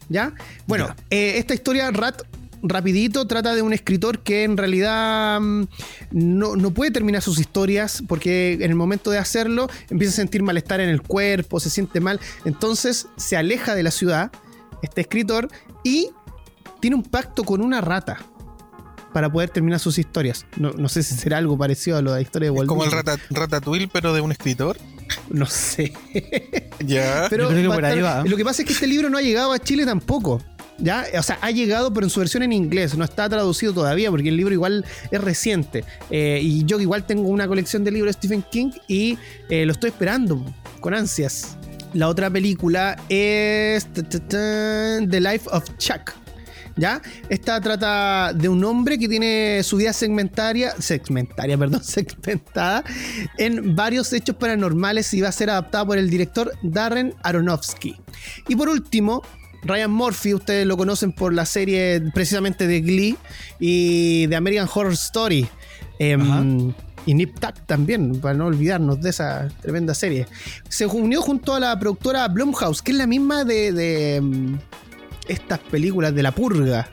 ¿Ya? Bueno, Ya. eh, esta historia, Rat, rapidito, trata de un escritor que en realidad mm, no, no puede terminar sus historias porque en el momento de hacerlo empieza a sentir malestar en el cuerpo, se siente mal. Entonces se aleja de la ciudad, este escritor, y tiene un pacto con una rata para poder terminar sus historias. No, no sé si será algo parecido a lo de la historia de Es Walt como el Disney. rata, Ratatouille pero de un escritor No sé. <laughs> ya Pero creo que por ahí va. lo que pasa es que este libro no ha llegado a Chile tampoco. ¿Ya? O sea, ha llegado, pero en su versión en inglés. No está traducido todavía, porque el libro igual es reciente. Eh, y yo igual tengo una colección de libros de Stephen King y eh, lo estoy esperando con ansias. La otra película es The Life of Chuck. ¿Ya? Esta trata de un hombre que tiene su vida segmentaria, segmentaria, <laughs> perdón, segmentada en varios hechos paranormales y va a ser adaptada por el director Darren Aronofsky. Y por último, Ryan Murphy, ustedes lo conocen por la serie precisamente de Glee y de American Horror Story. Em, y Nip Tuck también, para no olvidarnos de esa tremenda serie. Se unió junto a la productora Blumhouse, que es la misma de, em, estas películas de La Purga.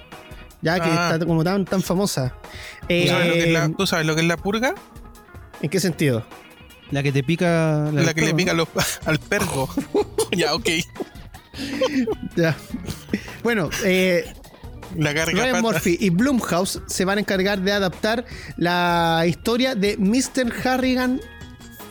Ya que Ah. está como tan, tan famosa. ¿Tú, sabes lo que es la, Eh, tú sabes lo que es la purga? ¿En qué sentido? La que te pica. La, que le pica ¿no? los- <laughs> al perro. <laughs> ya, ok. Ya. Bueno, eh, La carga Ryan. Murphy y Blumhouse se van a encargar de adaptar la historia de Mr. Harrigan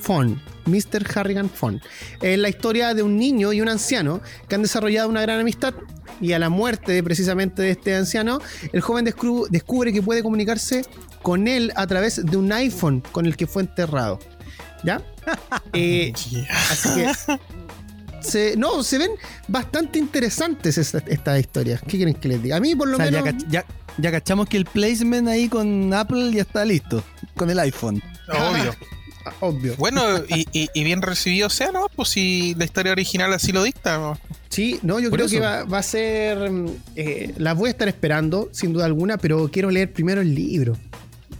Fon. Mr. Harrigan Fon. Es la historia de un niño y un anciano que han desarrollado una gran amistad. Y a la muerte de, precisamente de este anciano, el joven descru- descubre que puede comunicarse con él a través de un iPhone con el que fue enterrado. ¿Ya? <laughs> Eh. Así que. Se, no, se ven bastante interesantes estas estas historias. ¿Qué quieren que les diga? A mí, por lo O sea, ya, menos. cach- ya- ya cachamos que el placement ahí con Apple ya está listo. Con el iPhone. Obvio. <laughs> Obvio. Bueno, y, y- y bien recibido sea, ¿no? Pues si la historia original así lo dicta. ¿no? Sí, no, yo Por creo eso. que va, va a ser. mm, eh, las voy a estar esperando, sin duda alguna, pero quiero leer primero el libro.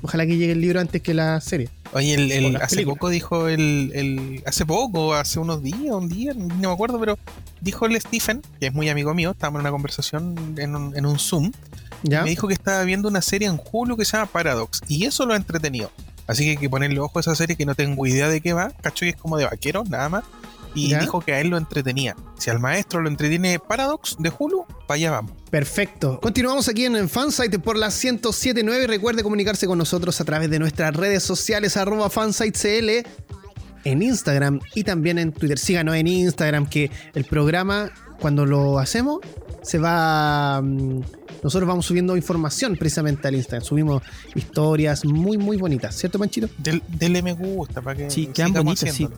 Ojalá que llegue el libro antes que la serie. Oye, el, hace películas. poco dijo el, el- Hace poco, hace unos días, un día, no me acuerdo, pero dijo el Stephen, que es muy amigo mío, estábamos en una conversación en un, en un Zoom, ¿Ya? me dijo que estaba viendo una serie en Hulu que se llama Paradox, y eso lo ha entretenido. Así que hay que ponerle ojo a esa serie que no tengo idea de qué va, cacho que es como de vaqueros, nada más. Y ¿Ya? dijo que a él lo entretenía. Si al maestro lo entretiene Paradox de Hulu, para allá vamos. Perfecto. Continuamos aquí en Fansite por la 1079 y recuerde comunicarse con nosotros a través de nuestras redes sociales arroba fansitecl en Instagram y también en Twitter. Síganos en Instagram que el programa cuando lo hacemos se va... mm, Nosotros vamos subiendo información precisamente al Instagram. Subimos historias muy, muy bonitas. ¿Cierto, Manchito? Del, dele me gusta para que Sí, quedan bonitas, sí.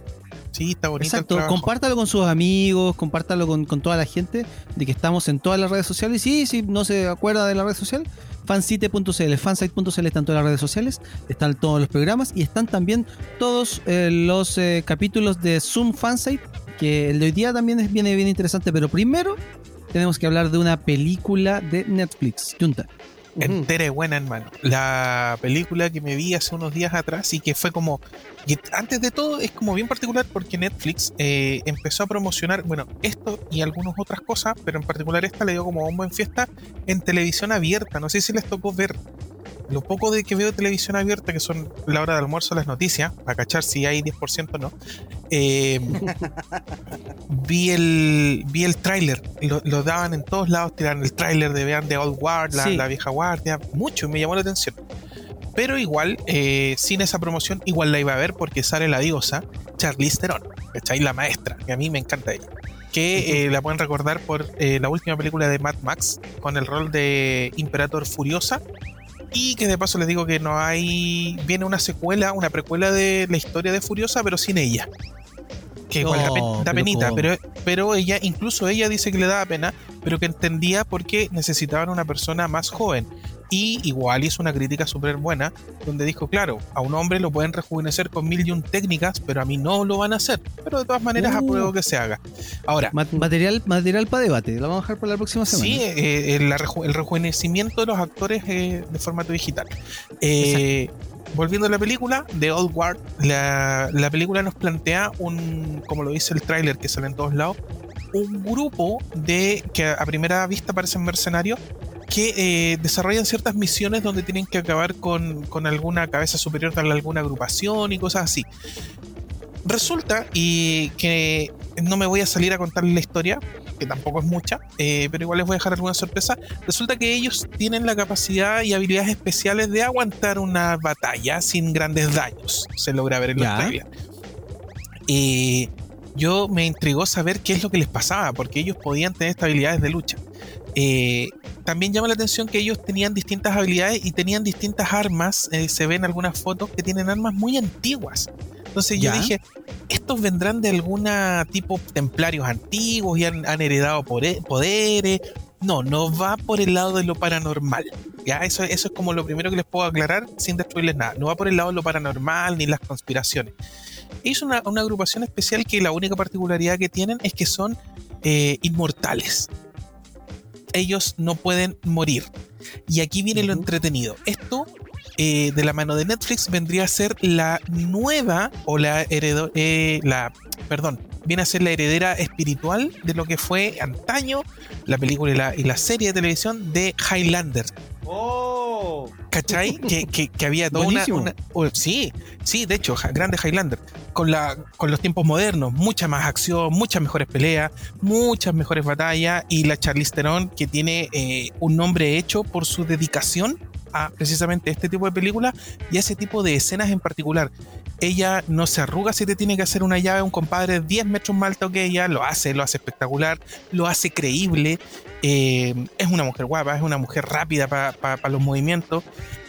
Sí, está bonito. Exacto, compártalo con sus amigos, compártalo con, con toda la gente de que estamos en todas las redes sociales. Sí, si no se acuerda de la red social, fansite.cl, fansite.cl están todas las redes sociales, están todos los programas y están también todos eh, los eh, capítulos de Zoom Fansite, que el de hoy día también es- viene bien interesante, pero primero tenemos que hablar de una película de Netflix, Junta. Entera y buena, hermano. La película que me vi hace unos días atrás y que fue como. y antes de todo, es como bien particular porque Netflix eh, empezó a promocionar, bueno, esto y algunas otras cosas, pero en particular esta le dio como bombo en fiesta en televisión abierta. No sé si les tocó ver. Lo poco de que veo televisión abierta, que son la hora de almuerzo, las noticias, para cachar si hay 10% o no, eh, <laughs> vi el vi el tráiler, lo, lo daban en todos lados, tiraron el tráiler de vean de Old Guard, la, Sí. la vieja guardia, mucho, y me llamó la atención. Pero igual, eh, sin esa promoción, igual la iba a ver porque sale la diosa Charlize Theron, ¿cachai? La maestra, que a mí me encanta ella. Que eh, la pueden recordar por eh, la última película de Mad Max, con el rol de Imperator Furiosa. Y que de paso les digo que no hay. Viene una secuela, una precuela de la historia de Furiosa, pero sin ella. Que igual da, pen- da pero penita, pero, pero ella, incluso ella dice que le daba pena, pero que entendía por qué necesitaban una persona más joven. Y igual hizo una crítica súper buena, donde dijo, claro, a un hombre lo pueden rejuvenecer con mil y un técnicas, pero a mí no lo van a hacer. Pero de todas maneras Uh. apruebo que se haga. Ahora, Ma- material material para debate, lo vamos a dejar para la próxima semana. Sí, eh, el, reju- el rejuvenecimiento de los actores eh, de formato digital. Eh, volviendo a la película, The Old Guard, la, la película nos plantea un, como lo dice el tráiler que sale en todos lados, un grupo de que a primera vista parecen mercenarios que eh, desarrollan ciertas misiones donde tienen que acabar con, con alguna cabeza superior de alguna agrupación y cosas así. Resulta y que no me voy a salir a contarles la historia, que tampoco es mucha, eh, pero igual les voy a dejar alguna sorpresa. Resulta que ellos tienen la capacidad y habilidades especiales de aguantar una batalla sin grandes daños. Se logra ver en los Ya. trailers. Y yo me intrigó saber qué es lo que les pasaba, porque ellos podían tener estas habilidades de lucha. Eh, también llama la atención que ellos tenían distintas habilidades y tenían distintas armas. eh, se ven algunas fotos que tienen armas muy antiguas. Entonces yo Ya. dije, estos vendrán de alguna tipo templarios antiguos y han, han heredado poderes. No, no va por el lado de lo paranormal. Ya, eso, eso es como lo primero que les puedo aclarar sin destruirles nada. No va por el lado de lo paranormal ni las conspiraciones. Es una, una agrupación especial que la única particularidad que tienen es que son eh, inmortales. Ellos no pueden morir. Y aquí viene lo entretenido. Esto, eh, de la mano de Netflix, vendría a ser la nueva o la heredo, eh, la, perdón, viene a ser la heredera espiritual de lo que fue antaño la película y la, y la serie de televisión de Highlander. ¡Oh! ¿Cachai? que, que, que había toda una, oh, Sí, sí, de hecho, grande Highlander. Con, la, con los tiempos modernos, mucha más acción, muchas mejores peleas, muchas mejores batallas. Y la Charlize Theron, que tiene eh, un nombre hecho por su dedicación a precisamente este tipo de películas y ese tipo de escenas en particular. Ella no se arruga si te tiene que hacer una llave a un compadre 10 metros más alto que ella, lo hace, lo hace espectacular, lo hace creíble. eh, es una mujer guapa, es una mujer rápida para los movimientos.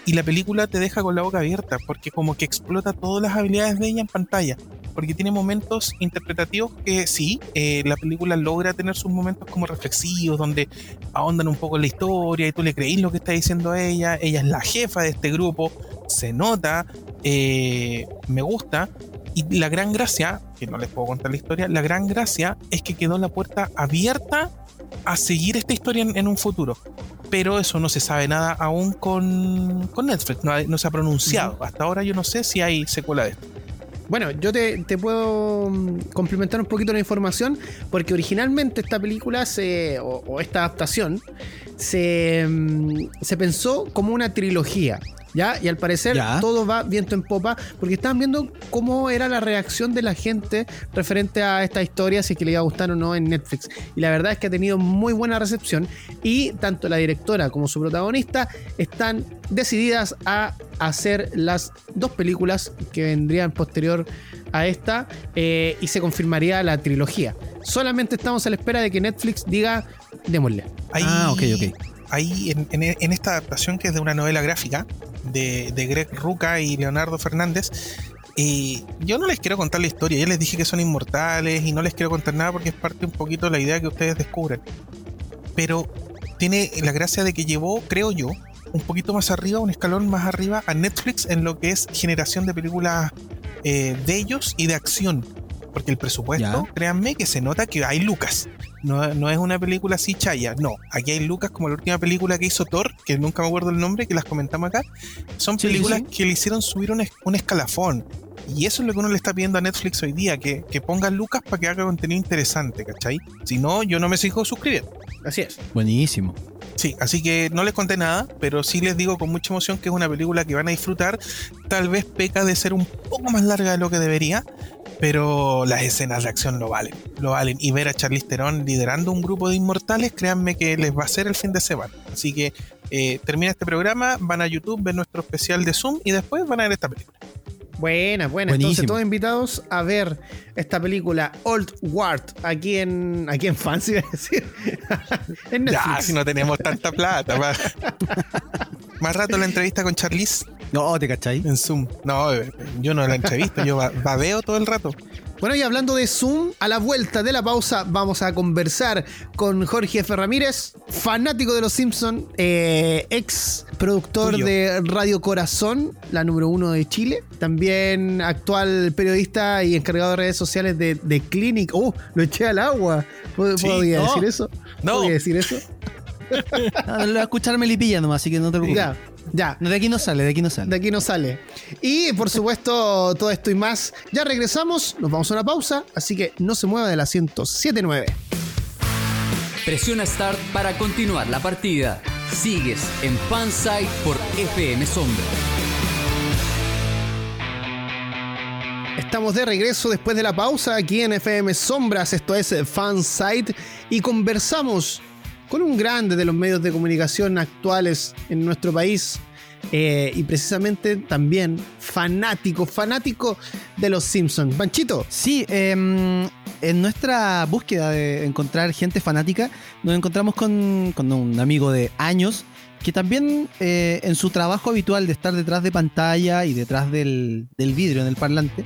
Y la película te deja con la boca abierta, porque como que explota todas las habilidades de ella en pantalla. Porque tiene momentos interpretativos que sí, eh, la película logra tener sus momentos como reflexivos, donde ahondan un poco en la historia y tú le creís lo que está diciendo ella. Ella es la jefa de este grupo, se nota, eh, me gusta. Y la gran gracia, que no les puedo contar la historia, la gran gracia es que quedó la puerta abierta a seguir esta historia en, en un futuro. Pero eso no se sabe nada aún con, con Netflix, no, no se ha pronunciado. Hasta ahora yo no sé si hay secuela de esto. Bueno, yo te, puedo mm, complementar un poquito la información, porque originalmente esta película se, o, o esta adaptación se, mm, se pensó como una trilogía. ¿Ya? Y al parecer Ya. todo va viento en popa, porque estaban viendo cómo era la reacción de la gente referente a esta historia, si es que le iba a gustar o no en Netflix. Y la verdad es que ha tenido muy buena recepción y tanto la directora como su protagonista están decididas a hacer las dos películas que vendrían posterior a esta eh, y se confirmaría la trilogía. Solamente estamos a la espera de que Netflix diga, démosle. Ahí, Ah, ok, ok. Ahí en, en- en esta adaptación que es de una novela gráfica de, de Greg Ruca y Leonardo Fernández, eh, yo no les quiero contar la historia, ya les dije que son inmortales y no les quiero contar nada porque es parte un poquito de la idea que ustedes descubren. Pero tiene la gracia de que llevó, creo yo, un poquito más arriba, un escalón más arriba a Netflix en lo que es generación de películas eh, de ellos y de acción. Porque el presupuesto, Ya. créanme que se nota que hay lucas. No, no es una película así chaya, no. Aquí hay lucas como la última película que hizo Thor, que nunca me acuerdo el nombre, que las comentamos acá. Son Sí, películas sí. que le hicieron subir un, es- un escalafón. Y eso es lo que uno le está pidiendo a Netflix hoy día, que, que ponga lucas para que haga contenido interesante, ¿cachai? Si no, yo no me sigo suscribiendo. Así es. Buenísimo. Sí, así que no les conté nada, pero sí les digo con mucha emoción que es una película que van a disfrutar. Tal vez peca de ser un poco más larga de lo que debería, pero las escenas de acción lo valen, lo valen. Y ver a Charlize Theron liderando un grupo de inmortales, créanme que les va a hacer el fin de semana. Así que eh, termina este programa, van a YouTube, ven nuestro especial de Zoom y después van a ver esta película. Buena, buena. Entonces todos invitados a ver esta película Old Ward aquí en aquí en Fancy, iba a decir. <laughs> en Netflix. Ya, si no tenemos tanta plata. Más, <laughs> más rato la entrevista con Charlize No, ¿te cachai? en Zoom. No, eh, yo no la entrevisto, yo ba- babeo todo el rato. Bueno, y hablando de Zoom, a la vuelta de la pausa vamos a conversar con Jorge F. Ramírez, fanático de Los Simpsons, ex productor Tuyo. de Radio Corazón, la número uno de Chile, también actual periodista y encargado de redes sociales de, de Clinic. ¡Oh! Lo eché al agua. ¿Pod- Sí, ¿Podía no. decir eso? No. ¿Podía decir eso? Lo va a escuchar Melipilla nomás, así que no te preocupes. Ya, ya. No, de aquí no sale, de aquí no De sale. aquí no sale. Y por supuesto, todo esto y más. Ya regresamos, nos vamos a una pausa, así que no se mueva de la 1079. Presiona Start para continuar la partida. Sigues en Fansite por FM Sombra. Estamos de regreso después de la pausa aquí en FM Sombras, esto es Fansite, y conversamos con un grande de los medios de comunicación actuales en nuestro país eh, y precisamente también fanático, fanático de los Simpsons. Panchito, Sí, em, en nuestra búsqueda de encontrar gente fanática, nos encontramos con, con un amigo de años que también eh, en su trabajo habitual de estar detrás de pantalla y detrás del, del vidrio en el parlante,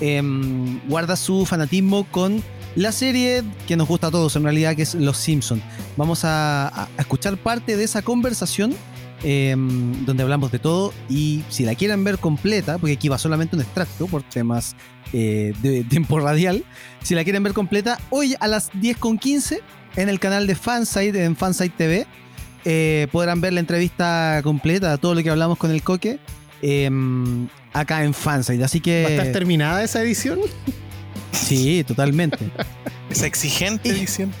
em, guarda su fanatismo con la serie que nos gusta a todos en realidad, que es Los Simpsons. Vamos a, escuchar parte de esa conversación em, donde hablamos de todo. Y si la quieren ver completa, porque aquí va solamente un extracto por temas eh, de tiempo radial, si la quieren ver completa, hoy a las 10.15 en el canal de Fansite, en Fansite TV, eh, podrán ver la entrevista completa, todo lo que hablamos con el Coque. em, acá en Fansite, así que ¿Va a estar terminada esa edición? Sí, totalmente. <laughs> Esa exigente edición.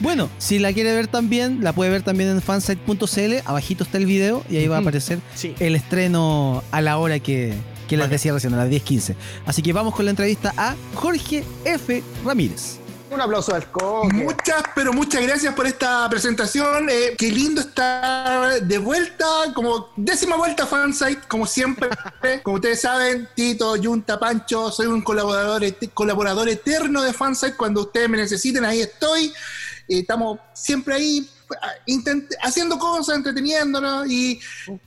Bueno, si la quiere ver también, la puede ver también en fansite.cl. Abajito está el video y ahí va a aparecer Sí. el estreno a la hora que, que les decía recién, a las 10.15. Así que vamos con la entrevista a Jorge F. Ramírez. Un aplauso al coque. Muchas, pero muchas gracias por esta presentación. Eh, qué lindo estar de vuelta, como décima vuelta a Fansite, como siempre. <laughs> como ustedes saben, Tito, Junta, Pancho, soy un colaborador, colaborador eterno de Fansite. Cuando ustedes me necesiten, ahí estoy. Eh, estamos siempre ahí ah, haciendo cosas, entreteniéndonos y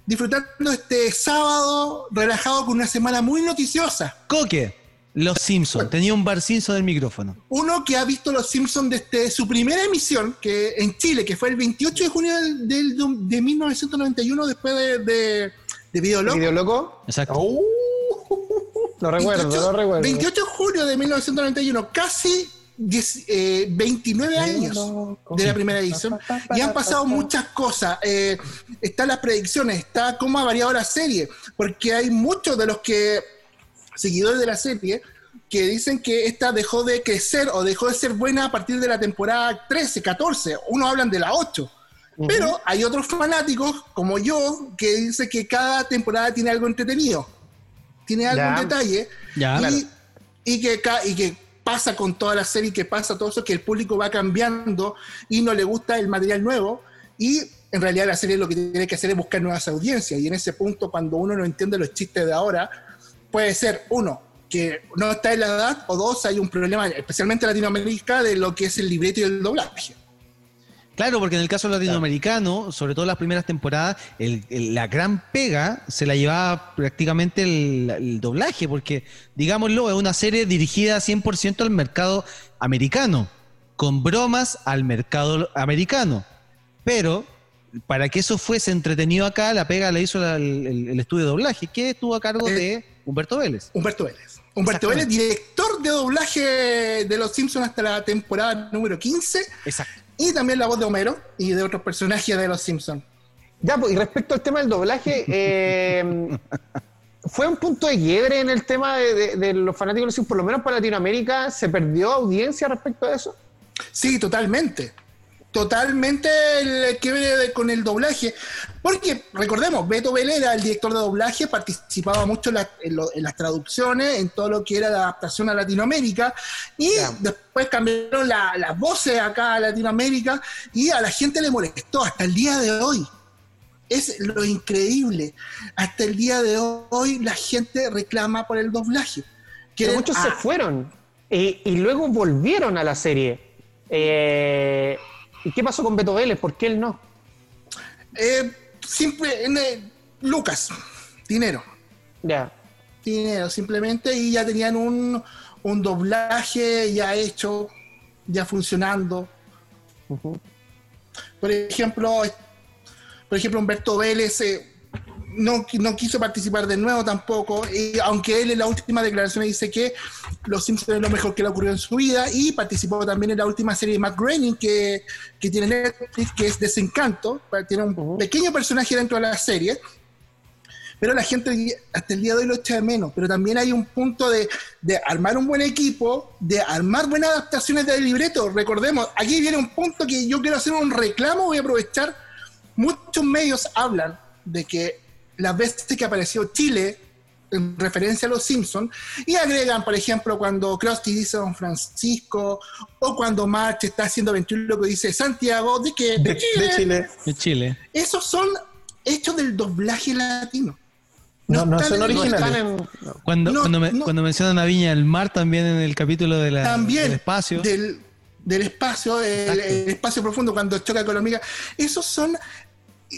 disfrutando este sábado relajado con una semana muy noticiosa. Coque, Los Simpsons. Tenía un bar Simpson del micrófono. uno que ha visto Los Simpsons desde su primera emisión, que en Chile, que fue el 28 de junio del, del- de 1991, después de, de, de Video Loco. ¿Video loco? Exacto. Uh, <laughs> lo recuerdo, 28, lo recuerdo. 28 de julio de 1991, casi 10, eh, 29 años de la primera edición. Y han pasado muchas cosas. Eh, están las predicciones, está cómo ha variado la serie, porque hay muchos de los que seguidores de la serie que dicen que esta dejó de crecer o dejó de ser buena a partir de la temporada 13, 14. Unos hablan de la 8. Pero hay otros fanáticos, como yo, que dicen que cada temporada tiene algo entretenido. Tiene algún Ya. detalle. Ya. y, y que, y que pasa con toda la serie, que pasa todo eso, que el público va cambiando y no le gusta el material nuevo. Y en realidad la serie lo que tiene que hacer es buscar nuevas audiencias. Y en ese punto, cuando uno no entiende los chistes de ahora, puede ser, uno, que no está en la edad, o dos, hay un problema, especialmente en Latinoamérica, de lo que es el libreto y el doblaje. Claro, porque en el caso latinoamericano, sobre todo las primeras temporadas, el- el- la gran pega se la llevaba prácticamente el, el doblaje, porque, digámoslo, es una serie dirigida 100% al mercado americano, con bromas al mercado americano. Pero, para que eso fuese entretenido acá, la pega la hizo la- el estudio de doblaje, que estuvo a cargo Eh, de Humberto Vélez. Humberto Vélez. Humberto Vélez, director de doblaje de Los Simpsons hasta la temporada número 15, Exacto. y también la voz de Homero y de otros personajes de Los Simpsons. Ya, pues, y respecto al tema del doblaje, <laughs> eh, fue un punto de quiebre en el tema de, de- de los fanáticos de los Simpsons, por lo menos para Latinoamérica, ¿se perdió audiencia respecto a eso? Sí, totalmente. Totalmente el quiebre con el doblaje. Porque, recordemos, Beto Vélez era el director de doblaje, participaba mucho en, la- en lo- en las traducciones, en todo lo que era la adaptación a Latinoamérica. Y después cambiaron la- las voces acá a Latinoamérica y a la gente le molestó hasta el día de hoy. Es lo increíble. Hasta el día de hoy la gente reclama por el doblaje. Quieren muchos se fueron y, y luego volvieron a la serie. Eh, ¿Y qué pasó con Beto Vélez? ¿Por qué él no? Eh, siempre, en, eh, Lucas, dinero, Ya. dinero simplemente, y ya tenían un, un doblaje ya hecho, ya funcionando. Por ejemplo, por ejemplo, Humberto Vélez eh, no, no quiso participar de nuevo tampoco, y aunque él en la última declaración dice que Los Simpsons es lo mejor que le ocurrió en su vida, y participó también en la última serie de Matt Groening que, que tiene Netflix, que es Desencanto, tiene un pequeño personaje dentro de la serie, pero la gente hasta el día de hoy lo echa de menos. Pero también hay un punto de, de armar un buen equipo, de armar buenas adaptaciones del libreto. Recordemos, aquí viene un punto que yo quiero hacer un reclamo, voy a aprovechar. Muchos medios hablan de que las veces que apareció Chile en referencia a los Simpsons y agregan, por ejemplo, cuando Krusty dice Don Francisco o cuando March está haciendo ventríloco y dice Santiago, de que de Chile. En Chile. Esos son hechos del doblaje latino. No, no están son en- originales. en- Cuando, No, cuando, me- no. cuando mencionan a Viña del Mar también en el capítulo de la, También del espacio. Del, del espacio, el espacio profundo cuando choca con la hormiga. Esos son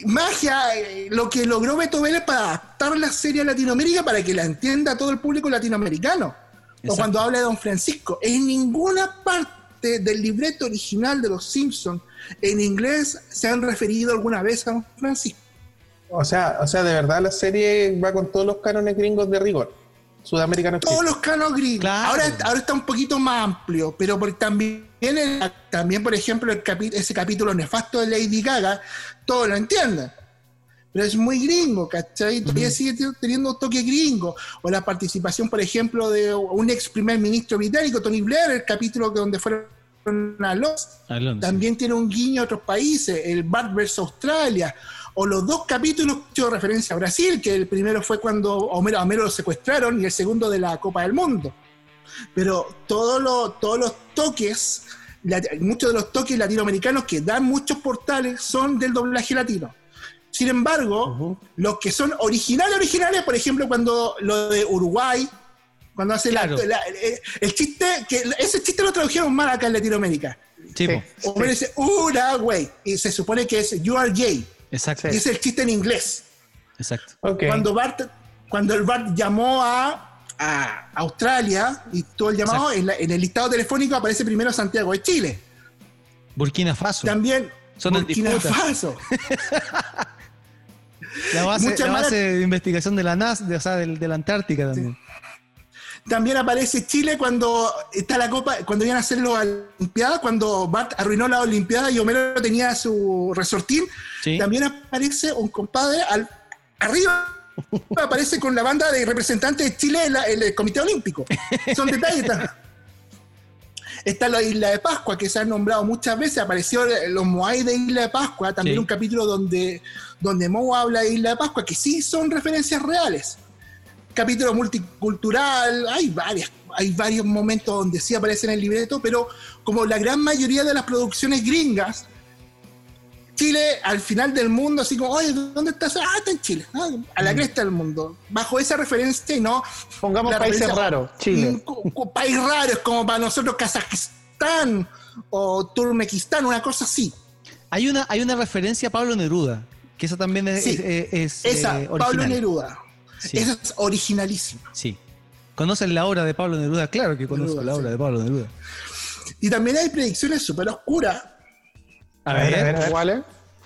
magia, eh, lo que logró Beto Vélez para adaptar la serie a Latinoamérica para que la entienda todo el público latinoamericano. O cuando habla de Don Francisco. En ninguna parte del libreto original de Los Simpsons en inglés se han referido alguna vez a Don Francisco. O sea, o sea, de verdad la serie va con todos los cánones gringos de rigor. Sudamericanos. Todos los canos gringos. Claro. Ahora, ahora está un poquito más amplio, pero por- también, el- también por ejemplo, el capi- ese capítulo nefasto de Lady Gaga, todos lo entienden. Pero es muy gringo, ¿cachai? Todavía sigue te- teniendo un toque gringo. O la participación, por ejemplo, de un ex primer ministro británico, Tony Blair, el capítulo que donde fueron a los también tiene un guiño a otros países, el Bart vs Australia, o los dos capítulos que referencia a Brasil, que el primero fue cuando Homero, a Homero lo secuestraron y el segundo de la Copa del Mundo. Pero todos los, todos los toques, la- muchos de los toques latinoamericanos que dan muchos portales son del doblaje latino. Sin embargo, los que son originales, originales, por ejemplo, cuando lo de Uruguay, cuando hace la- Claro. la- el, el chiste, que ese chiste lo tradujeron mal acá en Latinoamérica. Sí, po. Homero dice Uruguay y se supone que es You are gay. Exacto, Y es el chiste en inglés. exacto. Cuando Bart, cuando el Bart llamó a, a Australia y todo el llamado, en, la- en el listado telefónico aparece primero Santiago de Chile. Burkina Faso. También Son Burkina. Faso. <laughs> La base, mala- de investigación de la NASA, de, o sea, de, la Antártica también. También aparece Chile cuando está la Copa, cuando iban a hacer las Olimpiadas, cuando Bart arruinó la Olimpiada y Homero tenía su resortín. Sí. También aparece un compadre al, arriba. Aparece con la banda de representantes de Chile en, la- en el Comité Olímpico. Son detalles. Está la Isla de Pascua, que se ha nombrado muchas veces. Apareció los Moai de Isla de Pascua, también Sí. un capítulo donde, donde Mo habla de Isla de Pascua, que sí son referencias reales. Capítulo multicultural, hay varias, hay varios momentos donde sí aparece en el libreto, pero como la gran mayoría de las producciones gringas, Chile al final del mundo, así como, oye, ¿dónde estás? Ah, está en Chile, ah, a la cresta del mundo. Bajo esa referencia y no. Pongamos países raros. Chile. Mm, país raro, es como para nosotros Kazajistán o Turmequistán, una cosa así. Hay una, hay una referencia a Pablo Neruda, que eso también es, Sí. es- es, Esa, eh, Pablo. Neruda. Sí. Esa es originalísima. Sí. ¿Conocen la obra de Pablo Neruda? Claro que conozco Neruda, la sí. obra de Pablo Neruda. Y también hay predicciones súper oscuras. A, A ver, a ver, a ver. ¿Cuáles?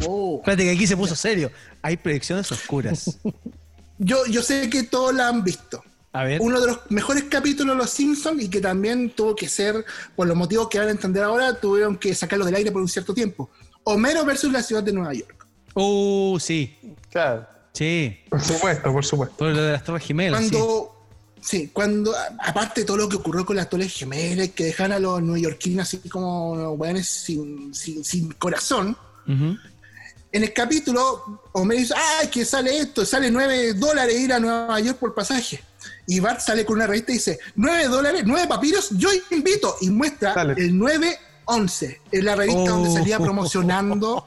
Oh. Espérate que aquí se puso serio. Hay predicciones oscuras. <laughs> Yo, yo sé que todos la han visto. A ver. Uno de los mejores capítulos de Los Simpsons y que también tuvo que ser, por los motivos que van a entender ahora, tuvieron que sacarlo del aire por un cierto tiempo. Homero versus la ciudad de Nueva York. Uh, sí. Claro. Sí. Por supuesto, por supuesto. Por lo de las Torres Gemelas. sí. Cuando, sí. cuando, aparte de todo lo que ocurrió con las Torres Gemelas, que dejan a los neoyorquinos así como weones sin, sin, sin corazón, en el capítulo, Homero dice, ¡ay, que sale esto! Sale 9 dólares ir a Nueva York por pasaje. Y Bart sale con una revista y dice, 9 dólares, 9 papiros, yo invito. Y muestra Dale. el 911, en la revista donde Oh. salía promocionando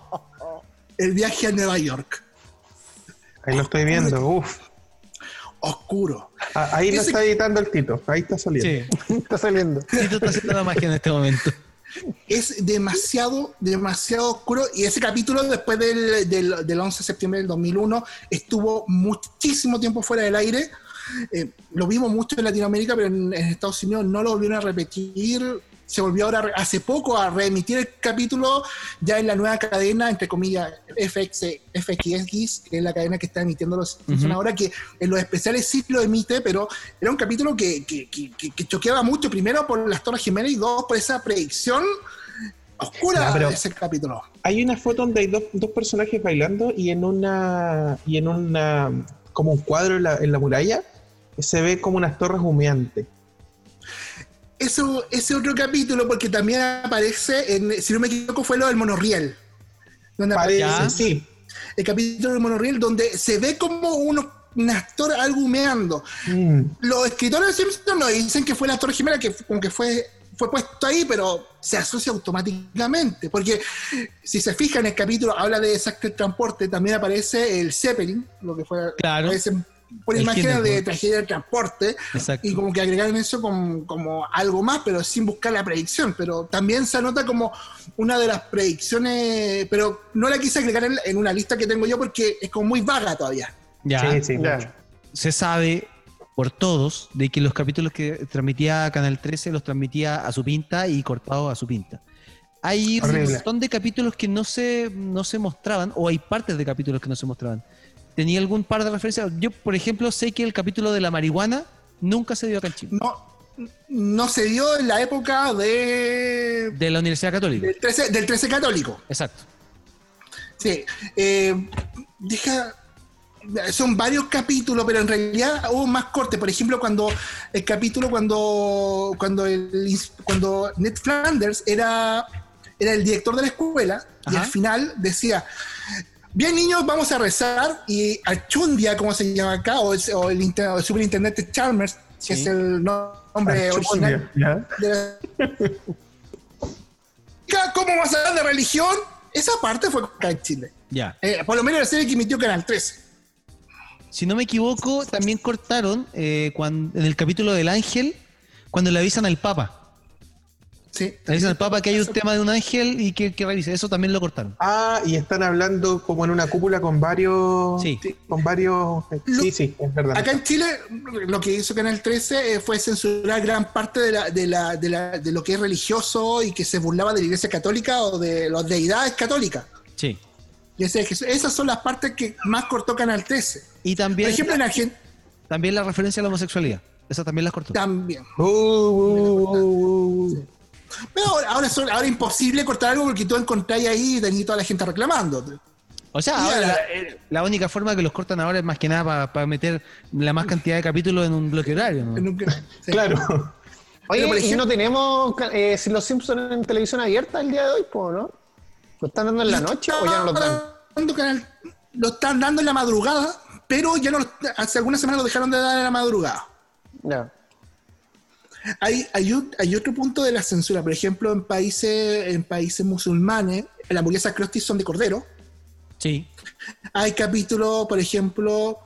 <laughs> el viaje a Nueva York. Ahí lo estoy viendo. Uf. Oscuro. Ah, Ahí lo está editando el Tito. Ahí está saliendo. Sí. <laughs> Está saliendo. Tito está haciendo la magia en este momento. Es demasiado, demasiado oscuro. Y ese capítulo, después del, del, del 11 de septiembre del 2001, estuvo muchísimo tiempo fuera del aire. Eh, lo vimos mucho en Latinoamérica, pero en, en Estados Unidos no lo volvieron a repetir. Se volvió ahora hace poco a reemitir el capítulo ya en la nueva cadena, entre comillas, FX, FXX, que es la cadena que está emitiendo los Ujú. ahora, que en los especiales sí lo emite, pero era un capítulo que, que, que- que- que choqueaba mucho, primero por las Torres Gemelas y dos por esa predicción oscura de ese capítulo. Hay una foto donde hay dos, dos personajes bailando y en una. y en una. como un cuadro en la, en la muralla se ve como unas torres humeantes. Eso, ese otro capítulo, porque también aparece, en, si no me equivoco, fue lo del monorriel. Donde Parece, aparece sí. el capítulo del monorriel, donde se ve como unos, un actor algo humeando. Mm. Los escritores de Simpsons nos dicen que fue la Torre Gemela, que como que fue, fue puesto ahí, pero se asocia automáticamente. Porque si se fijan en el capítulo, habla de desastre del transporte, también aparece el Zeppelin, lo que fue. Claro. aparecen por El imágenes de tragedia del transporte. Exacto. Y como que agregaron eso como, como algo más, pero sin buscar la predicción. Pero también se anota como una de las predicciones, pero no la quise agregar en, en una lista que tengo yo porque es como muy vaga todavía. Ya. Sí, sí, Ya. mucho. se sabe por todos de que los capítulos que transmitía Canal 13 los transmitía a su pinta y cortados a su pinta. Hay un montón de capítulos que no se, no se mostraban, o hay partes de capítulos que no se mostraban. ¿Tenía algún par de referencias? Yo, por ejemplo, sé que el capítulo de la marihuana nunca se dio acá en Chile. No, no se dio en la época de, De la Universidad Católica. del, 13, del 13 católico. Exacto. Sí. Eh, deja- son varios capítulos, pero en realidad hubo más cortes. Por ejemplo, cuando el capítulo cuando cuando el, cuando Ned Flanders era, era el director de la escuela y al final decía. Bien, niños, vamos a rezar. Y Achundia, como se llama acá, o el, o el, el superintendente Chalmers, Sí. que es el nombre original. ¿ya? de- ¿Cómo vas a hablar de religión? Esa parte fue acá en Chile. Ya. Eh, por lo menos la serie que emitió Canal 13. Si no me equivoco, también cortaron eh, cuan- en el capítulo del ángel, cuando le avisan al Papa. Sí. Le avisan al Papa que hay un tema de un ángel y que, que revise. Eso también lo cortaron. Ah, y están hablando como en una cúpula con varios. Sí. Con varios. Lo- Sí, sí, es verdad. Acá en Chile, lo que hizo Canal 13 eh, fue censurar gran parte de, la, de, la, de, la- de lo que es religioso y que se burlaba de la iglesia católica o de las deidades católicas. Sí. Y ese- esas son las partes que más cortó Canal 13. Y Por también, ejemplo, en Argentina también la referencia a la homosexualidad. Esa también las cortó. también. Uh, uh, uh, uh. Pero ahora, ahora, son- ahora es imposible cortar algo porque tú encontrás ahí y tenés toda la gente reclamando. O sea, ahora la, eh, la única forma que los cortan ahora es más que nada para meter la más cantidad de capítulos en un bloque horario. ¿no? en un- sí. <laughs> Claro. Oye, Pero, por ¿y ejemplo- no tenemos eh, si los Simpsons en televisión abierta el día de hoy, po, no? ¿Lo están dando en la noche o ya no lo dan? dando canal- lo están dando en la madrugada, pero ya no lo- hace algunas semanas lo dejaron de dar en la madrugada. Ya. Hay, hay, un- hay otro punto de la censura, por ejemplo, en países, en países musulmanes, las hamburguesas Krusty son de cordero. Sí. Hay capítulos, por ejemplo,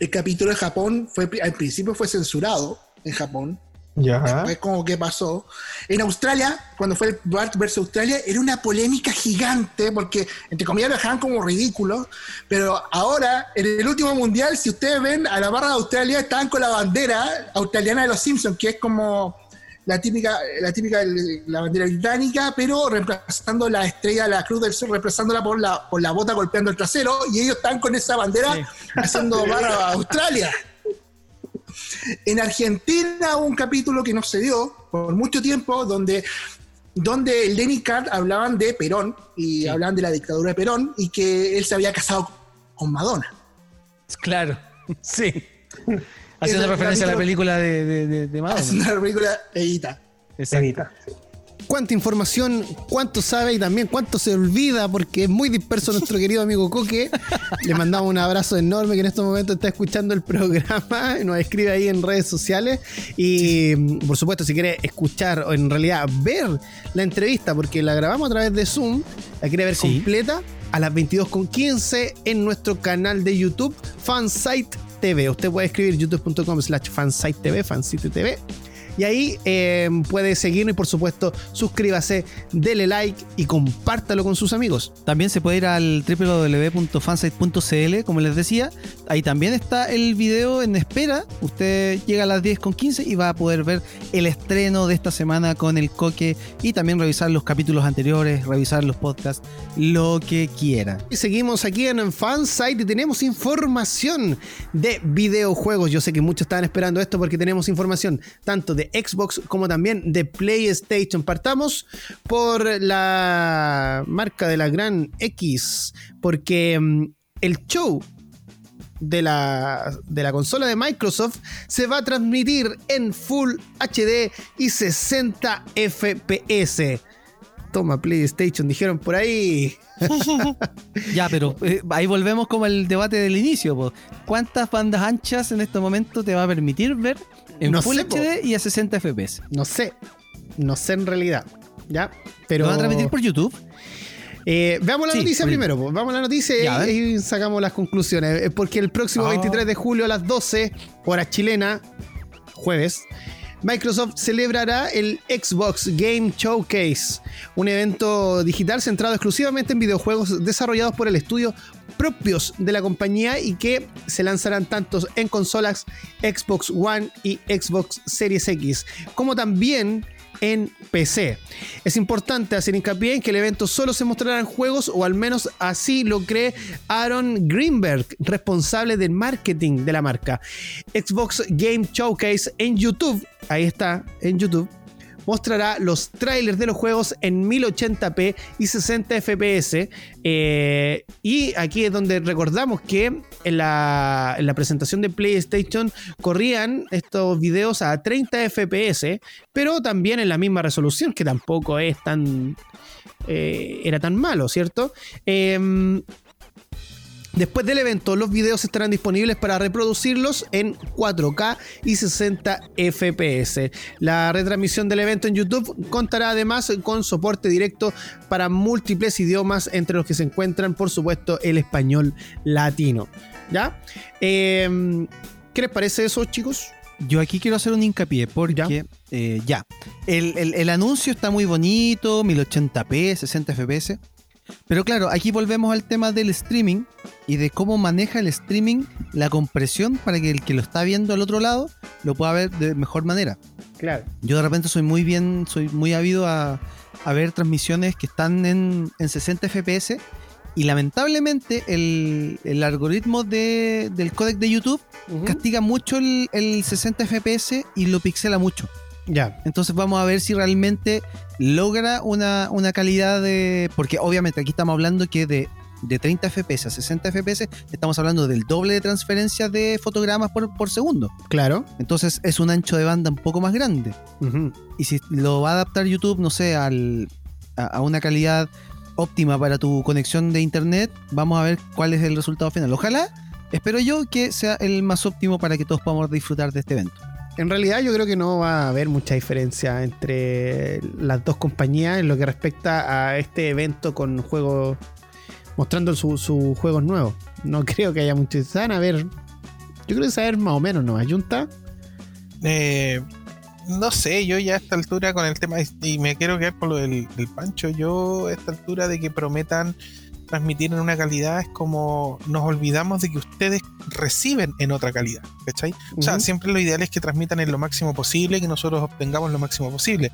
el capítulo de Japón fue al principio fue censurado en Japón. Ya. Después como que pasó. En Australia, cuando fue el Bart versus Australia, era una polémica gigante porque, entre comillas, lo dejaban como ridículo. Pero ahora, en el último mundial, si ustedes ven a la barra de Australia, estaban con la bandera australiana de los Simpsons, que es como la típica, la típica, la bandera británica, pero reemplazando la estrella de la Cruz del Sur, reemplazándola por la, por la bota golpeando el trasero, y ellos están con esa bandera haciendo barra a Australia. En Argentina hubo un capítulo que no se dio por mucho tiempo donde, donde el Lenny Card hablaban de Perón y hablaban de la dictadura de Perón y que él se había casado con Madonna. Claro. <laughs> Sí. <laughs> Haciendo referencia a la película de, de, Madonna. Es una película edita. Exacto. Evita. Cuánta información, cuánto sabe y también cuánto se olvida, porque es muy disperso nuestro querido amigo Coque. Le mandamos un abrazo enorme que en estos momentos está escuchando el programa, nos escribe ahí en redes sociales. Y por supuesto, si quiere escuchar o en realidad ver la entrevista, porque la grabamos a través de Zoom, la quiere ver Sí. completa a las 22.15 en nuestro canal de YouTube, Fansite TV. Usted puede escribir youtube.com slash fansite TV, fansite TV. Y ahí eh, puede seguirnos y por supuesto suscríbase, dele like y compártalo con sus amigos. También se puede ir al www.fansite.cl, como les decía. Ahí también está el video en espera. Usted llega a las 10.15 y va a poder ver el estreno de esta semana con el coque y también revisar los capítulos anteriores, revisar los podcasts, lo que quiera. Y seguimos aquí en Fansite y tenemos información de videojuegos. Yo sé que muchos estaban esperando esto porque tenemos información tanto de Xbox como también de PlayStation. Partamos por la marca de la gran X, porque mm, el show de la, de la consola de Microsoft se va a transmitir en Full HD y 60 FPS. Toma PlayStation, dijeron por ahí. <laughs> <laughs> Ya, pero eh, ahí volvemos como al debate del inicio. po. ¿Cuántas bandas anchas en este momento te va a permitir ver en No Full sé. HD y a 60 FPS? No sé. No sé en realidad. ¿Ya? Pero. ¿Lo van a transmitir por YouTube? Eh, veamos la Sí, noticia primero. pues. Vamos a la noticia Ya, y, y sacamos las conclusiones. Eh, Porque el próximo Ah. 23 de julio a las 12, hora chilena, jueves, Microsoft celebrará el Xbox Game Showcase, un evento digital centrado exclusivamente en videojuegos desarrollados por el estudio propios de la compañía y que se lanzarán tanto en consolas Xbox One y Xbox Series X, como también en PC. Es importante hacer hincapié en que el evento solo se mostrarán juegos, o al menos así lo cree Aaron Greenberg, responsable del marketing de la marca. Xbox Game Showcase en YouTube, ahí está, en YouTube, mostrará los trailers de los juegos en 1080p y 60 fps. eh, y aquí es donde recordamos que en la, en la presentación de PlayStation corrían estos videos a 30 fps, pero también en la misma resolución, que tampoco es tan... eh, era tan malo, ¿cierto? Em, Después del evento, los videos estarán disponibles para reproducirlos en 4K y 60 FPS. La retransmisión del evento en YouTube contará además con soporte directo para múltiples idiomas, entre los que se encuentran, por supuesto, el español latino. ¿Ya? Em, ¿Qué les parece eso, chicos? Yo aquí quiero hacer un hincapié porque Ya. ya, ya. El, el- el anuncio está muy bonito, 1080p, 60 fps. Pero claro, aquí volvemos al tema del streaming y de cómo maneja el streaming la compresión para que el que lo está viendo al otro lado lo pueda ver de mejor manera. Claro. Yo de repente soy muy bien, soy muy habido a, a ver transmisiones que están en, en 60 FPS y lamentablemente el, el algoritmo de- del codec de YouTube castiga mucho el, el 60 FPS y lo pixela mucho. Ya. Entonces vamos a ver si realmente logra una, una calidad de... Porque obviamente aquí estamos hablando que de, de 30 FPS a 60 FPS estamos hablando del doble de transferencia de fotogramas por, por segundo. Claro. Entonces es un ancho de banda un poco más grande. Y si lo va a adaptar YouTube, no sé, al, a, a una calidad óptima para tu conexión de internet, vamos a ver cuál es el resultado final. Ojalá, espero yo que sea el más óptimo para que todos podamos disfrutar de este evento. En realidad yo creo que no va a haber mucha diferencia entre las dos compañías en lo que respecta a este evento con juegos mostrando sus sus juegos nuevos. No <laughs> creo que haya mucho. Van a ver. Yo creo que ver más o menos, ¿no? Ayunta. Eh, no sé, yo ya a esta altura con el tema, y me quiero quedar por lo del Pancho, yo a esta altura de que prometan transmitir en una calidad es como nos olvidamos de que ustedes reciben en otra calidad, ¿cachai? O sea, siempre lo ideal es que transmitan en lo máximo posible, que nosotros obtengamos lo máximo posible.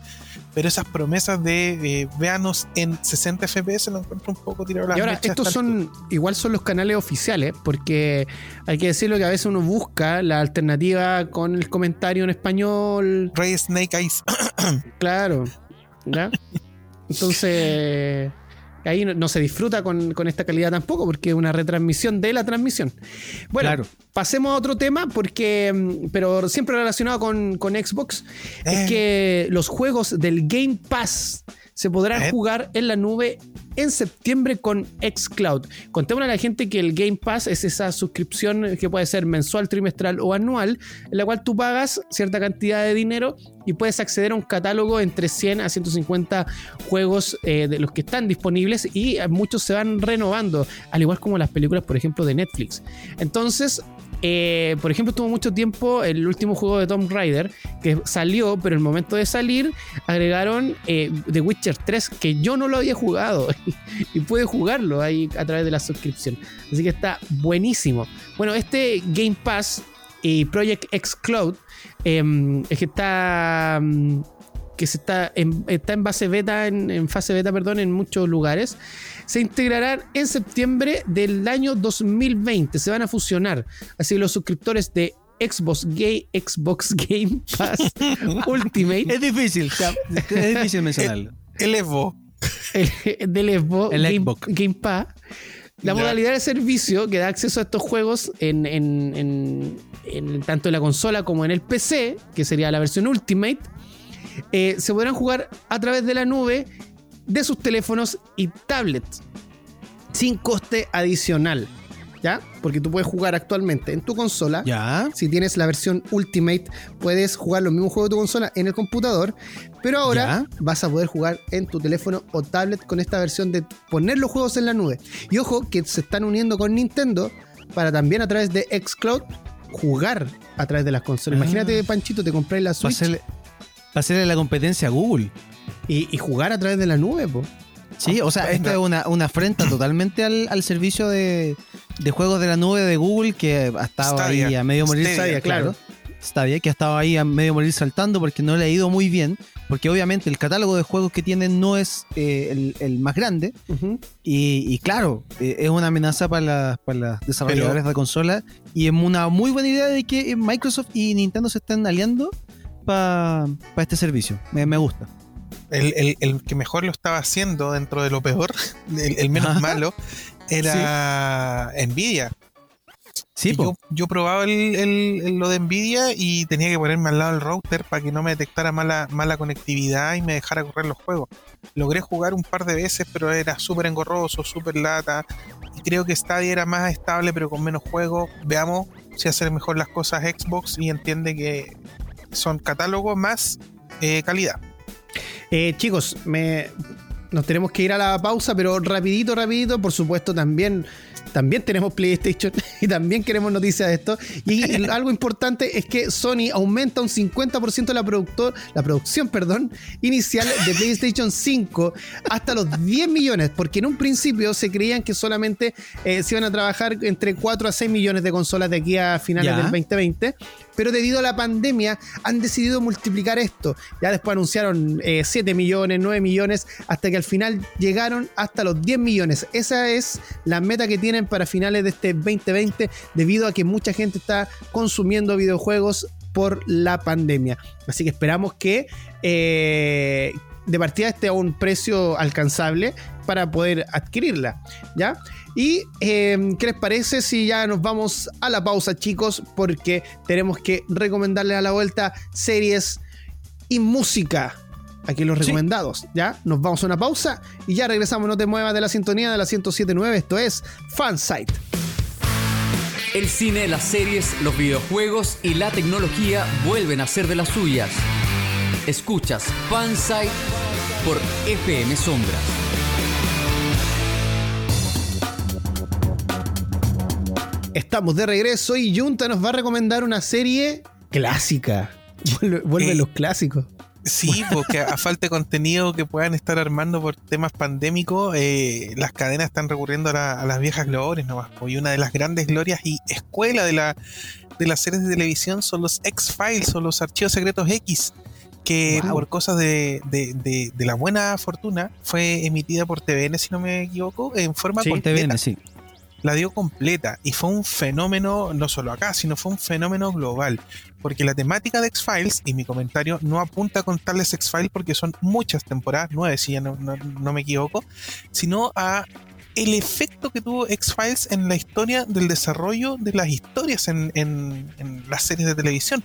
Pero esas promesas de eh, véanos en 60 FPS lo encuentro un poco tirado a la Y ahora, estos son, igual son los canales oficiales, porque hay que decirlo que a veces uno busca la alternativa con el comentario en español, Rey Snake Eyes. claro, ¿ya? <laughs> Entonces, ahí no, no se disfruta con, con esta calidad tampoco, porque es una retransmisión de la transmisión. Bueno, Claro. pasemos a otro tema, porque, mm, pero siempre relacionado con, con Xbox, Eh. es que los juegos del Game Pass se podrán Eh. jugar en la nube en septiembre con xCloud. Contémosle a la gente que el Game Pass es esa suscripción que puede ser mensual, trimestral o anual, en la cual tú pagas cierta cantidad de dinero y puedes acceder a un catálogo entre 100 a 150 juegos eh, de los que están disponibles y muchos se van renovando, al igual como las películas, por ejemplo, de Netflix. Entonces, eh, por ejemplo, tuvo mucho tiempo el último juego de Tomb Raider que salió, pero en el momento de salir agregaron eh, The Witcher 3 que yo no lo había jugado <laughs> y pude jugarlo ahí a través de la suscripción. Así que está buenísimo. Bueno, este Game Pass y Project X Cloud eh, es que está mm, que se está en, está en base beta, en fase beta, perdón, en muchos lugares, se integrarán en septiembre del año 2020. Se van a fusionar. Así que los suscriptores de Xbox, Gay, Xbox Game Pass <laughs> Ultimate Es difícil, es difícil mencionarlo. <laughs> El Evo. el, del Xbox El Game, Xbox. Game Pass. La modalidad de servicio que da acceso a estos juegos en, en- en- en tanto en la consola como en el PC, que sería la versión Ultimate, eh, se podrán jugar a través de la nube de sus teléfonos y tablets sin coste adicional. ¿Ya? Porque tú puedes jugar actualmente en tu consola. Ya. Si tienes la versión Ultimate, puedes jugar los mismos juegos de tu consola en el computador. Pero ahora vas a poder jugar en tu teléfono o tablet con esta versión de poner los juegos en la nube. Y ojo que se están uniendo con Nintendo para también a través de Xcloud jugar a través de las consolas. Ah. Imagínate, Panchito, te compras la Switch hacerle la competencia a Google. Y, y jugar a través de la nube, po. Sí, o sea, esta es una, una afrenta <coughs> totalmente al, al servicio de, de juegos de la nube de Google que ha estado ahí a medio morir. Stadia, Stadia, claro. Stadia, que ha estado ahí a medio morir saltando porque no le ha ido muy bien, porque obviamente el catálogo de juegos que tienen no es eh, el, el más grande, y, y claro, eh, es una amenaza para, las- para las desarrolladoras de consola, y es una muy buena idea de que Microsoft y Nintendo se estén aliando para este servicio. Me, me gusta. El, el- el que mejor lo estaba haciendo dentro de lo peor, <laughs> el, el menos malo, era Nvidia. Sí, yo, yo probaba el, el- el- lo de Nvidia y tenía que ponerme al lado del router para que no me detectara mala, mala conectividad y me dejara correr los juegos. Logré jugar un par de veces, pero era súper engorroso, súper lata. Y creo que Stadia era más estable, pero con menos juegos. Veamos si hace mejor las cosas Xbox y entiende que son catálogos más eh, calidad. Eh, chicos, me, nos tenemos que ir a la pausa, pero rapidito, rapidito, por supuesto, también, también tenemos PlayStation <laughs> y también queremos noticias de esto. Y <laughs> algo importante es que Sony aumenta un 50% la, productor, la producción perdón, inicial de PlayStation 5 hasta los 10 millones, porque en un principio se creían que solamente eh, se iban a trabajar entre 4 a 6 millones de consolas de aquí a finales Ya. del 2020 pero debido a la pandemia han decidido multiplicar esto. Ya después anunciaron eh, 7 millones, 9 millones, hasta que al final llegaron hasta los 10 millones. Esa es la meta que tienen para finales de este 2020, debido a que mucha gente está consumiendo videojuegos por la pandemia. Así que esperamos que eh, de partida esté a un precio alcanzable para poder adquirirla. ¿Ya? Y eh, ¿qué les parece si ya nos vamos a la pausa, chicos? Porque tenemos que recomendarles a la vuelta series y música. Aquí los Sí. recomendados, ¿ya? Nos vamos a una pausa y ya regresamos. No te muevas de la sintonía de la 1079. Esto es Fansite. El cine, las series, los videojuegos y la tecnología vuelven a ser de las suyas. Escuchas Fansite por FM Sombras. Estamos de regreso y Junta nos va a recomendar una serie clásica. Vuelve, vuelven Eh, los clásicos. Sí, porque a falta de contenido que puedan estar armando por temas pandémicos, eh, las cadenas están recurriendo a, la- a las viejas glorias nomás. Y una de las grandes glorias y escuela de, la, de las series de televisión son los X-Files o los archivos secretos X, que Wow. por cosas de, de- de- de la buena fortuna fue emitida por TVN, si no me equivoco, en forma Sí, Por completa TVN, sí. La dio completa y fue un fenómeno, no solo acá, sino fue un fenómeno global. Porque la temática de X-Files, y mi comentario no apunta a contarles X-Files porque son muchas temporadas, nueve si ya no, no- me equivoco, sino a el efecto que tuvo X-Files en la historia del desarrollo de las historias en, en- en las series de televisión.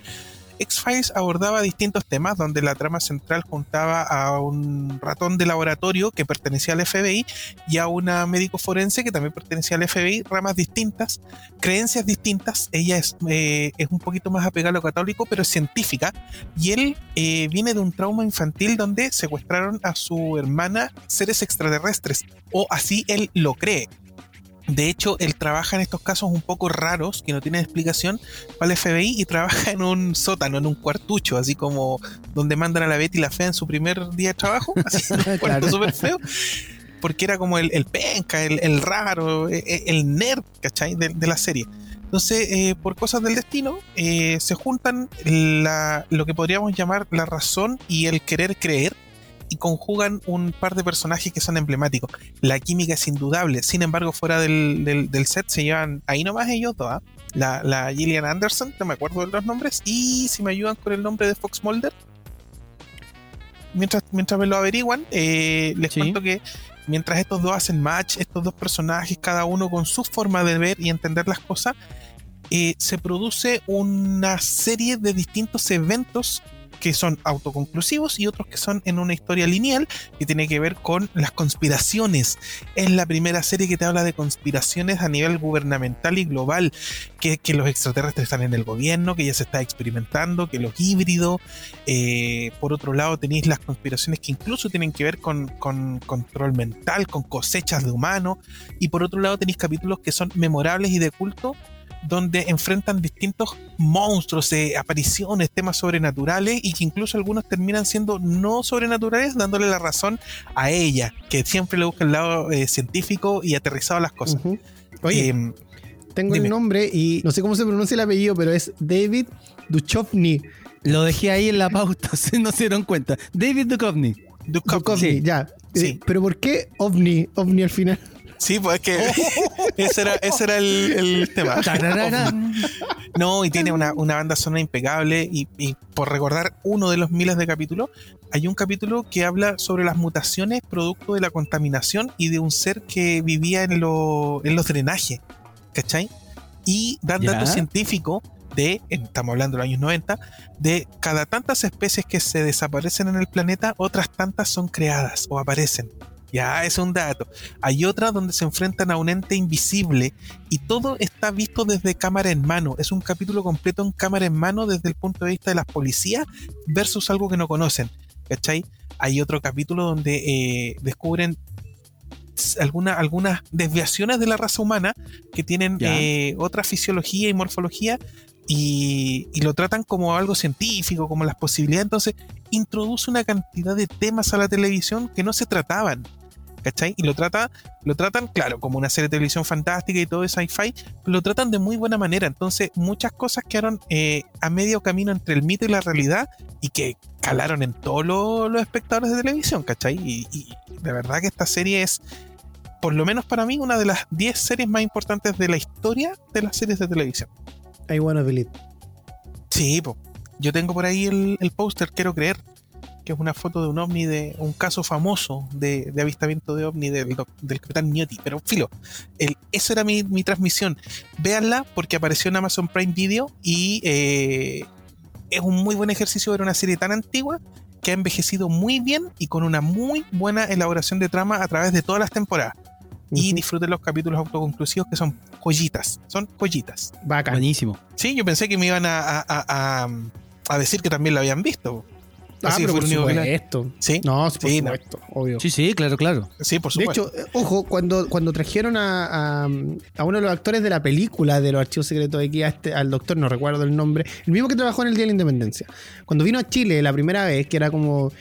X-Files abordaba distintos temas donde la trama central juntaba a un ratón de laboratorio que pertenecía al FBI y a una médico forense que también pertenecía al FBI, ramas distintas, creencias distintas. Ella es, eh, es un poquito más apegada a lo católico, pero es científica. Y él eh, viene de un trauma infantil donde secuestraron a su hermana seres extraterrestres, o así él lo cree. De hecho, él trabaja en estos casos un poco raros, que no tienen explicación, para el FBI y <laughs> trabaja en un sótano, en un cuartucho, así como donde mandan a la Betty la Fea en su primer día de trabajo, <laughs> así en un cuarto súper feo, porque era como el, el penca, el, el raro, e- e- el nerd, ¿cachai? De, de la serie. Entonces, eh, por cosas del destino, eh, se juntan la- lo que podríamos llamar la razón y el querer creer y conjugan un par de personajes que son emblemáticos. La química es indudable, sin embargo, fuera del, del- del set se llevan ahí nomás ellos dos. ¿ah? La, la Gillian Anderson, no me acuerdo de los nombres, y si me ayudan con el nombre de Fox Mulder. Mientras, mientras me lo averiguan, eh, les Sí. cuento que mientras estos dos hacen match, estos dos personajes, cada uno con su forma de ver y entender las cosas, eh, se produce una serie de distintos eventos que son autoconclusivos y otros que son en una historia lineal que tiene que ver con las conspiraciones. Es la primera serie que te habla de conspiraciones a nivel gubernamental y global, que, que los extraterrestres están en el gobierno, que ya se está experimentando, que los híbridos. eh, por otro lado tenéis las conspiraciones que incluso tienen que ver con, con control mental, con cosechas de humanos. Y por otro lado tenéis capítulos que son memorables y de culto donde enfrentan distintos monstruos, eh, apariciones, temas sobrenaturales y que incluso algunos terminan siendo no sobrenaturales, dándole la razón a ella, que siempre le busca el lado eh, científico y aterrizado a las cosas. Oye, Eh, tengo Dime. el nombre y no sé cómo se pronuncia el apellido, pero es David Duchovny. Lo dejé ahí en la pauta, <laughs> si no se dieron cuenta. David Duchovny. Duchovny. Duchovny, sí. ya. Eh, Sí. pero ¿por qué OVNI? OVNI al final. Sí, pues es que <laughs> ese era, ese era el, el tema. No, y tiene una, una banda sonora impecable. Y, y por recordar uno de los miles de capítulos, hay un capítulo que habla sobre las mutaciones producto de la contaminación y de un ser que vivía en, lo- en los drenajes. ¿Cachai? Y dan datos científicos de, estamos hablando de los años 90, de cada tantas especies que se desaparecen en el planeta, otras tantas son creadas o aparecen. Ya, es un dato. Hay otras donde se enfrentan a un ente invisible y todo está visto desde cámara en mano. Es un capítulo completo en cámara en mano desde el punto de vista de las policías versus algo que no conocen. ¿Cachai? Hay otro capítulo donde eh, descubren alguna- algunas desviaciones de la raza humana que tienen eh, otra fisiología y morfología y, y lo tratan como algo científico, como las posibilidades. Entonces, introduce una cantidad de temas a la televisión que no se trataban. ¿Cachai? Y lo, trata, lo tratan, claro, como una serie de televisión fantástica y todo es sci-fi, pero lo tratan de muy buena manera. Entonces, muchas cosas quedaron eh, a medio camino entre el mito y la realidad y que calaron en todos lo- los espectadores de televisión, ¿cachai? Y, y de verdad que esta serie es, por lo menos para mí, una de las 10 series más importantes de la historia de las series de televisión. I wanna believe. Sí, po. yo tengo por ahí el, el póster, quiero creer, que es una foto de un ovni, de un caso famoso de, de avistamiento de ovni del, capitán Newty. Pero filo, el, esa era mi, mi transmisión. Véanla porque apareció en Amazon Prime Video y eh, es un muy buen ejercicio ver una serie tan antigua que ha envejecido muy bien y con una muy buena elaboración de trama a través de todas las temporadas. Y disfruten los capítulos autoconclusivos que son joyitas, son joyitas. Bacán. Buenísimo. Sí, yo pensé que me iban a, a- a- a- a decir que también la habían visto. Ah, Así pero fue por supuesto. Sí, No, sí, por Sí, no. supuesto, obvio. Sí, sí, claro, claro. sí, por De supuesto. hecho, eh, ojo, cuando, cuando trajeron a, a, a uno de los actores de la película de los archivos secretos de aquí, a este, al doctor, no recuerdo el nombre, el mismo que trabajó en el Día de la Independencia, cuando vino a Chile la primera vez, que era como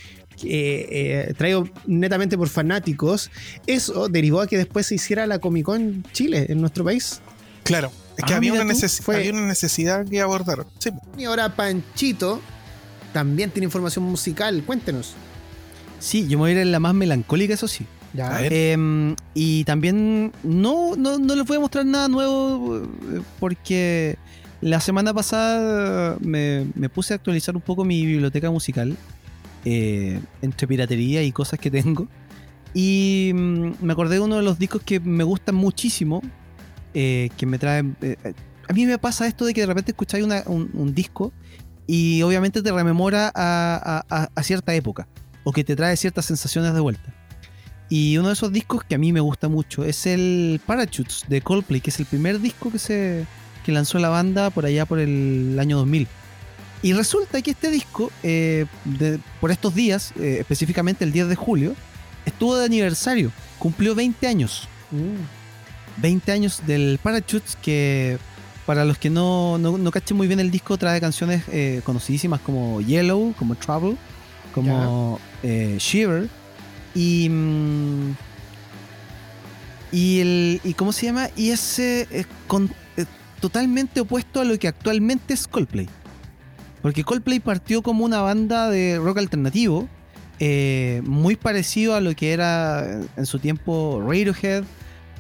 eh, eh, traído netamente por fanáticos, eso derivó a que después se hiciera la Comic Con Chile, en nuestro país. claro, es que Ah, había, una tú, neces- fue- había una necesidad que abordaron. Sí, Y ahora Panchito también tiene información musical, cuéntenos. Sí, yo me voy a ir en la más melancólica, eso sí. Ya. Em, y también no, no, no les voy a mostrar nada nuevo eh, porque la semana pasada me, me puse a actualizar un poco mi biblioteca musical eh, entre piratería y cosas que tengo. Y mm, me acordé de uno de los discos que me gustan muchísimo, eh, que me traen... eh, eh, a mí me pasa esto de que de repente escucháis una- un, un disco y obviamente te rememora a, a- a- cierta época o que te trae ciertas sensaciones de vuelta. Y uno de esos discos que a mí me gusta mucho es el Parachutes de Coldplay, que es el primer disco que se que lanzó la banda por allá por el año 2000. Y resulta que este disco, eh, de- por estos días, eh, específicamente el 10 de julio, estuvo de aniversario, cumplió 20 años. Mm. 20 años del Parachutes, que para los que no, no, no cachen muy bien el disco, trae canciones eh, conocidísimas como Yellow, como Trouble, como eh, Shiver y. mm, y el. ¿Y cómo se llama? Y es eh, con- totalmente opuesto a lo que actualmente es Coldplay. Porque Coldplay partió como una banda de rock alternativo, eh, muy parecido a lo que era en su tiempo Radiohead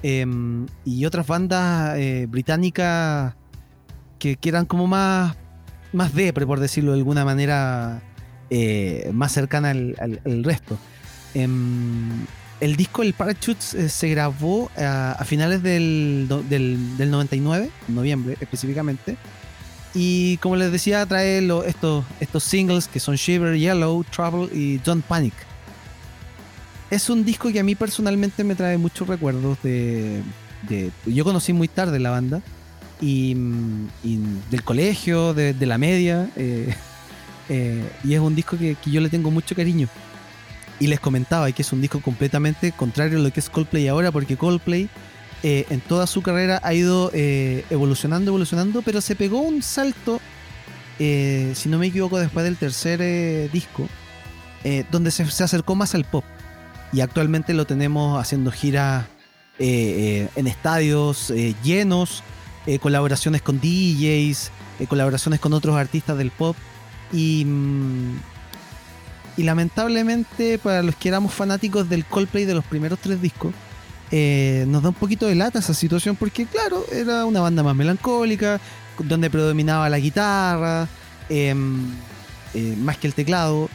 em, y otras bandas eh, británicas que, que eran como más, más depre, por decirlo de alguna manera, eh, más cercana al, resto. Em, el disco El Parachutes eh, se grabó a, finales del, del, del 99, noviembre específicamente. Y como les decía, trae estos, estos singles que son Shiver, Yellow, Trouble y Don't Panic. Es un disco que a mí personalmente me trae muchos recuerdos de, de- Yo conocí muy tarde la banda y, mm, del colegio, de, la media. eh, <laughs> eh, y es un disco que, yo le tengo mucho cariño. Y les comentaba que es un disco completamente contrario a lo que es Coldplay ahora, porque Coldplay eh, en toda su carrera ha ido evolucionando, evolucionando, pero se pegó un salto, si no me equivoco, después del tercer disco, donde se, se acercó más al pop. Y actualmente lo tenemos haciendo giras eh, eh, en estadios eh, llenos, colaboraciones con DJs, colaboraciones con otros artistas del pop. Y, mm, y lamentablemente, para los que éramos fanáticos del Coldplay de los primeros tres discos, nos da un poquito de lata esa situación porque, claro, era una banda más melancólica, donde predominaba la guitarra, em, más que el teclado,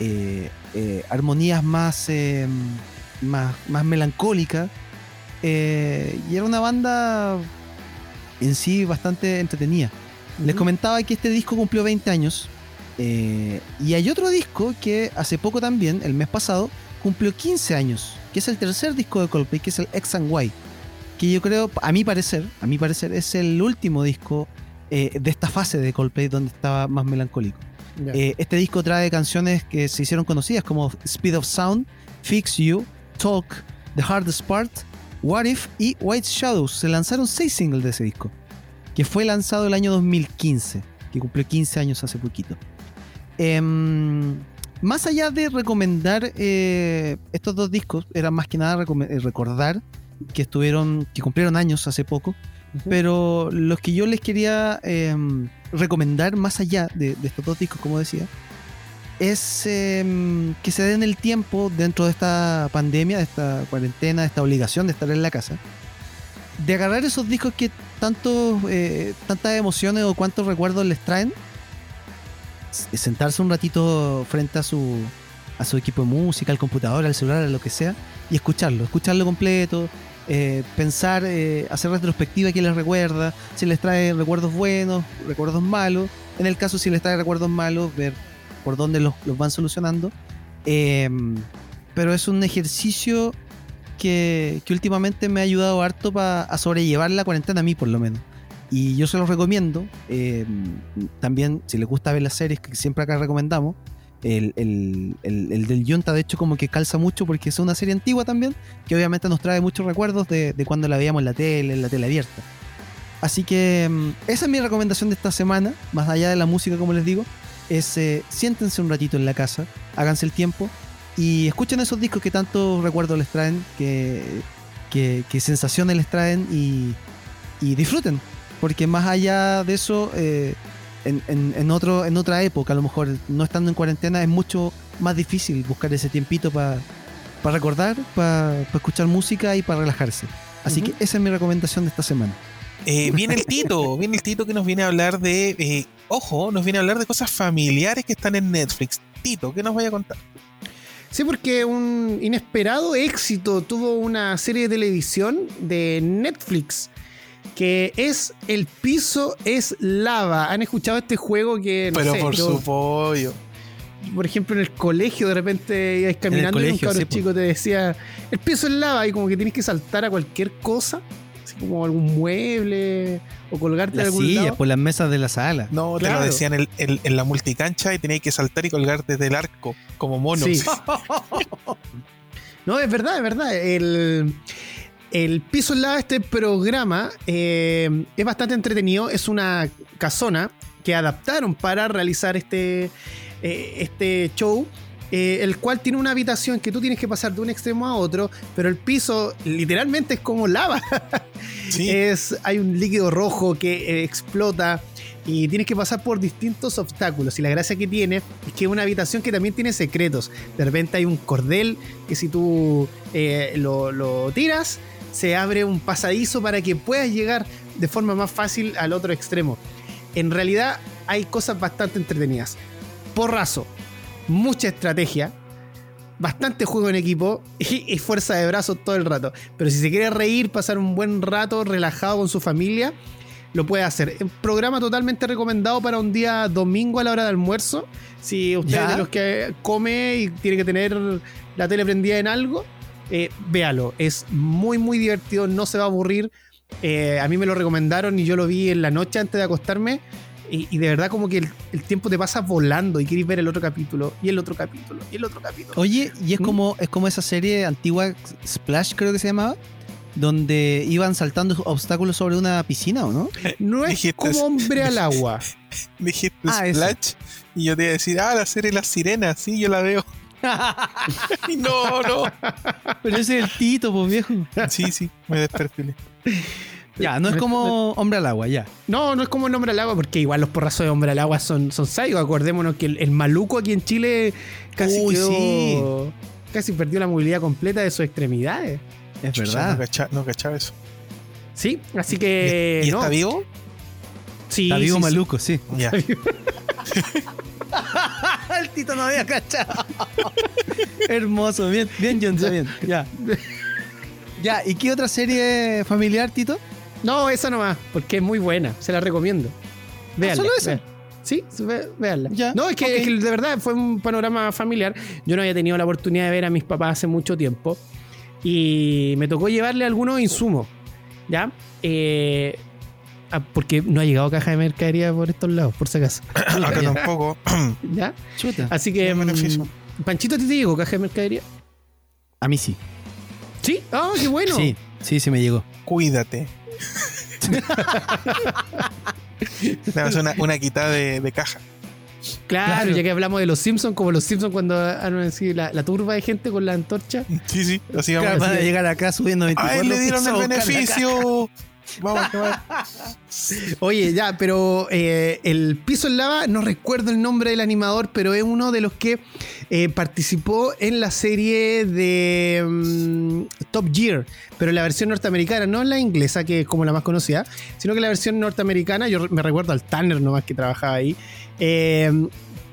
eh, eh, armonías más, em, más, más melancólicas. eh, y era una banda en sí bastante entretenida. Les comentaba que este disco cumplió 20 años. y hay otro disco que hace poco también, el mes pasado, cumplió 15 años. Que es el tercer disco de Coldplay, que es el X and Y. Que yo creo, a mi parecer, a mi parecer, es el último disco de esta fase de Coldplay donde estaba más melancólico. Eh, este disco trae canciones que se hicieron conocidas como Speed of Sound, Fix You, Talk, The Hardest Part, What If y White Shadows. Se lanzaron seis singles de ese disco, que fue lanzado el año 2015, que cumplió 15 años hace poquito. Em, más allá de recomendar eh, estos dos discos, era más que nada eh, recordar que estuvieron, que cumplieron años hace poco, pero los que yo les quería em, recomendar más allá de, estos dos discos, como decía, es em, que se den el tiempo dentro de esta pandemia, de esta cuarentena, de esta obligación de estar en la casa, de agarrar esos discos que tantos, eh, tantas emociones o cuantos recuerdos les traen, sentarse un ratito frente a su, a su equipo de música, al computador, al celular, a lo que sea, y escucharlo, escucharlo completo, eh, pensar, eh, hacer retrospectiva que les recuerda, si les trae recuerdos buenos, recuerdos malos, en el caso si les trae recuerdos malos, ver por dónde los, van solucionando. Eh, pero es un ejercicio que, últimamente me ha ayudado harto pa- a sobrellevar la cuarentena a mí por lo menos. Y yo se los recomiendo. eh, también, si les gusta ver las series que siempre acá recomendamos, el, el- el- el del Yunta, de hecho, como que calza mucho porque es una serie antigua también, que obviamente nos trae muchos recuerdos de, de cuando la veíamos en la tele, en la tele abierta. Así que mm, esa es mi recomendación de esta semana, más allá de la música, como les digo, es eh, siéntense un ratito en la casa, háganse el tiempo y escuchen esos discos que tantos recuerdos les traen, que, que, que sensaciones les traen y, y disfruten. Porque más allá de eso, eh, en, en- en otro, en otra época, a lo mejor no estando en cuarentena, es mucho más difícil buscar ese tiempito para recordar, para escuchar música y para relajarse. Así que esa es mi recomendación de esta semana. Eh, viene el Tito, <laughs> viene el Tito que nos viene a hablar de, eh, ojo, nos viene a hablar de cosas familiares que están en Netflix. Tito, ¿qué nos vaya a contar? Sí, porque un inesperado éxito tuvo una serie de televisión de Netflix que es El piso es lava. ¿Han escuchado este juego que, no Pero sé, por yo, su pollo. por ejemplo, en el colegio de repente ibas caminando y un sí, po. chico te decía, el piso es lava y como que tienes que saltar a cualquier cosa, así como algún mueble o colgarte de Las algún sillas, lado. por las mesas de la sala. No, te lo decían en, en- en la multicancha y tenías que saltar y colgar desde el arco, como monos. Sí. <laughs> No, es verdad, es verdad. El, el Piso en Lava, este programa, eh, es bastante entretenido. Es una casona que adaptaron para realizar este, eh, este show. eh, el cual tiene una habitación que tú tienes que pasar de un extremo a otro, pero el piso literalmente es como lava. <laughs> Sí. Es, hay un líquido rojo que eh, explota y tienes que pasar por distintos obstáculos. Y la gracia que tiene es que es una habitación que también tiene secretos. De repente hay un cordel que si tú eh, lo, lo tiras, se abre un pasadizo para que puedas llegar de forma más fácil al otro extremo. En realidad hay cosas bastante entretenidas. Porrazo, mucha estrategia, bastante juego en equipo <laughs> y, y fuerza de brazos todo el rato. Pero si se quiere reír, pasar un buen rato relajado con su familia, lo puede hacer. Un programa totalmente recomendado para un día domingo a la hora de almuerzo. Si usted ¿Ya? es de los que come y tiene que tener la tele prendida en algo, eh, véalo. Es muy, muy divertido, no se va a aburrir. Eh, a mí me lo recomendaron y yo lo vi en la noche antes de acostarme. Y, y de verdad como que el, el tiempo te pasa volando y quieres ver el otro capítulo y el otro capítulo y el otro capítulo. Oye, y es ¿Mm? como, es como esa serie antigua, Splash creo que se llamaba, donde iban saltando obstáculos sobre una piscina, ¿o no? <laughs> No es Dijiste- como hombre al agua. <laughs> Dijiste Ah, eso. Splash y yo te iba a decir, ah, la serie Las Sirenas, sí, yo la veo. Y <laughs> no, no. Pero ese es el Tito, pues viejo. Sí, sí, me desperfilé. Ya, no es como hombre al agua, ya. No, no es como el hombre al agua, porque igual los porrazos de hombre al agua son, son. Acordémonos que el, el maluco aquí en Chile casi Uy, quedó- casi perdió la movilidad completa de sus extremidades. Es Chucha, verdad. No cachaba, no cachaba eso. Sí, así que. ¿Y no, está vivo? Sí, Está vivo sí, sí. maluco, sí. Ya. <laughs> <laughs> El Tito no había cachado. <laughs> Hermoso, bien, bien, John, bien. Ya. Ya, ¿y qué otra serie familiar, Tito? No, esa nomás, porque es muy buena, se la recomiendo. Véanla. ¿solo esa? véanla. Sí, véanla. Ya, no, es que, es que de verdad fue un panorama familiar. Yo no había tenido la oportunidad de ver a mis papás hace mucho tiempo y me tocó llevarle algunos insumos, ¿ya? Eh, ah, porque no ha llegado caja de mercadería por estos lados, por si acaso. <coughs> Acá tampoco. <coughs> ¿Ya? Chuta. Así que. Mm, Panchito, ¿a ti te llegó caja de mercadería? A mí sí. Sí, ah, qué bueno. Sí, sí, sí me llegó. Cuídate. <laughs> Tenemos una, una quitada de, de caja. Claro, Claro. ya que hablamos de los Simpsons, como los Simpsons cuando han la, la turba de gente con la antorcha. Sí, sí. Así vamos. Claro, a van a decir. llegar acá subiendo 24 ¡Ay, le dieron el beneficio! Vamos <laughs> a quemar. Oye, ya, pero eh, el piso en lava, no recuerdo el nombre del animador, pero es uno de los que eh, participó en la serie de mm, Top Gear, pero la versión norteamericana, no en la inglesa, que es como la más conocida, sino que la versión norteamericana, yo me recuerdo al Tanner nomás que trabajaba ahí. Eh,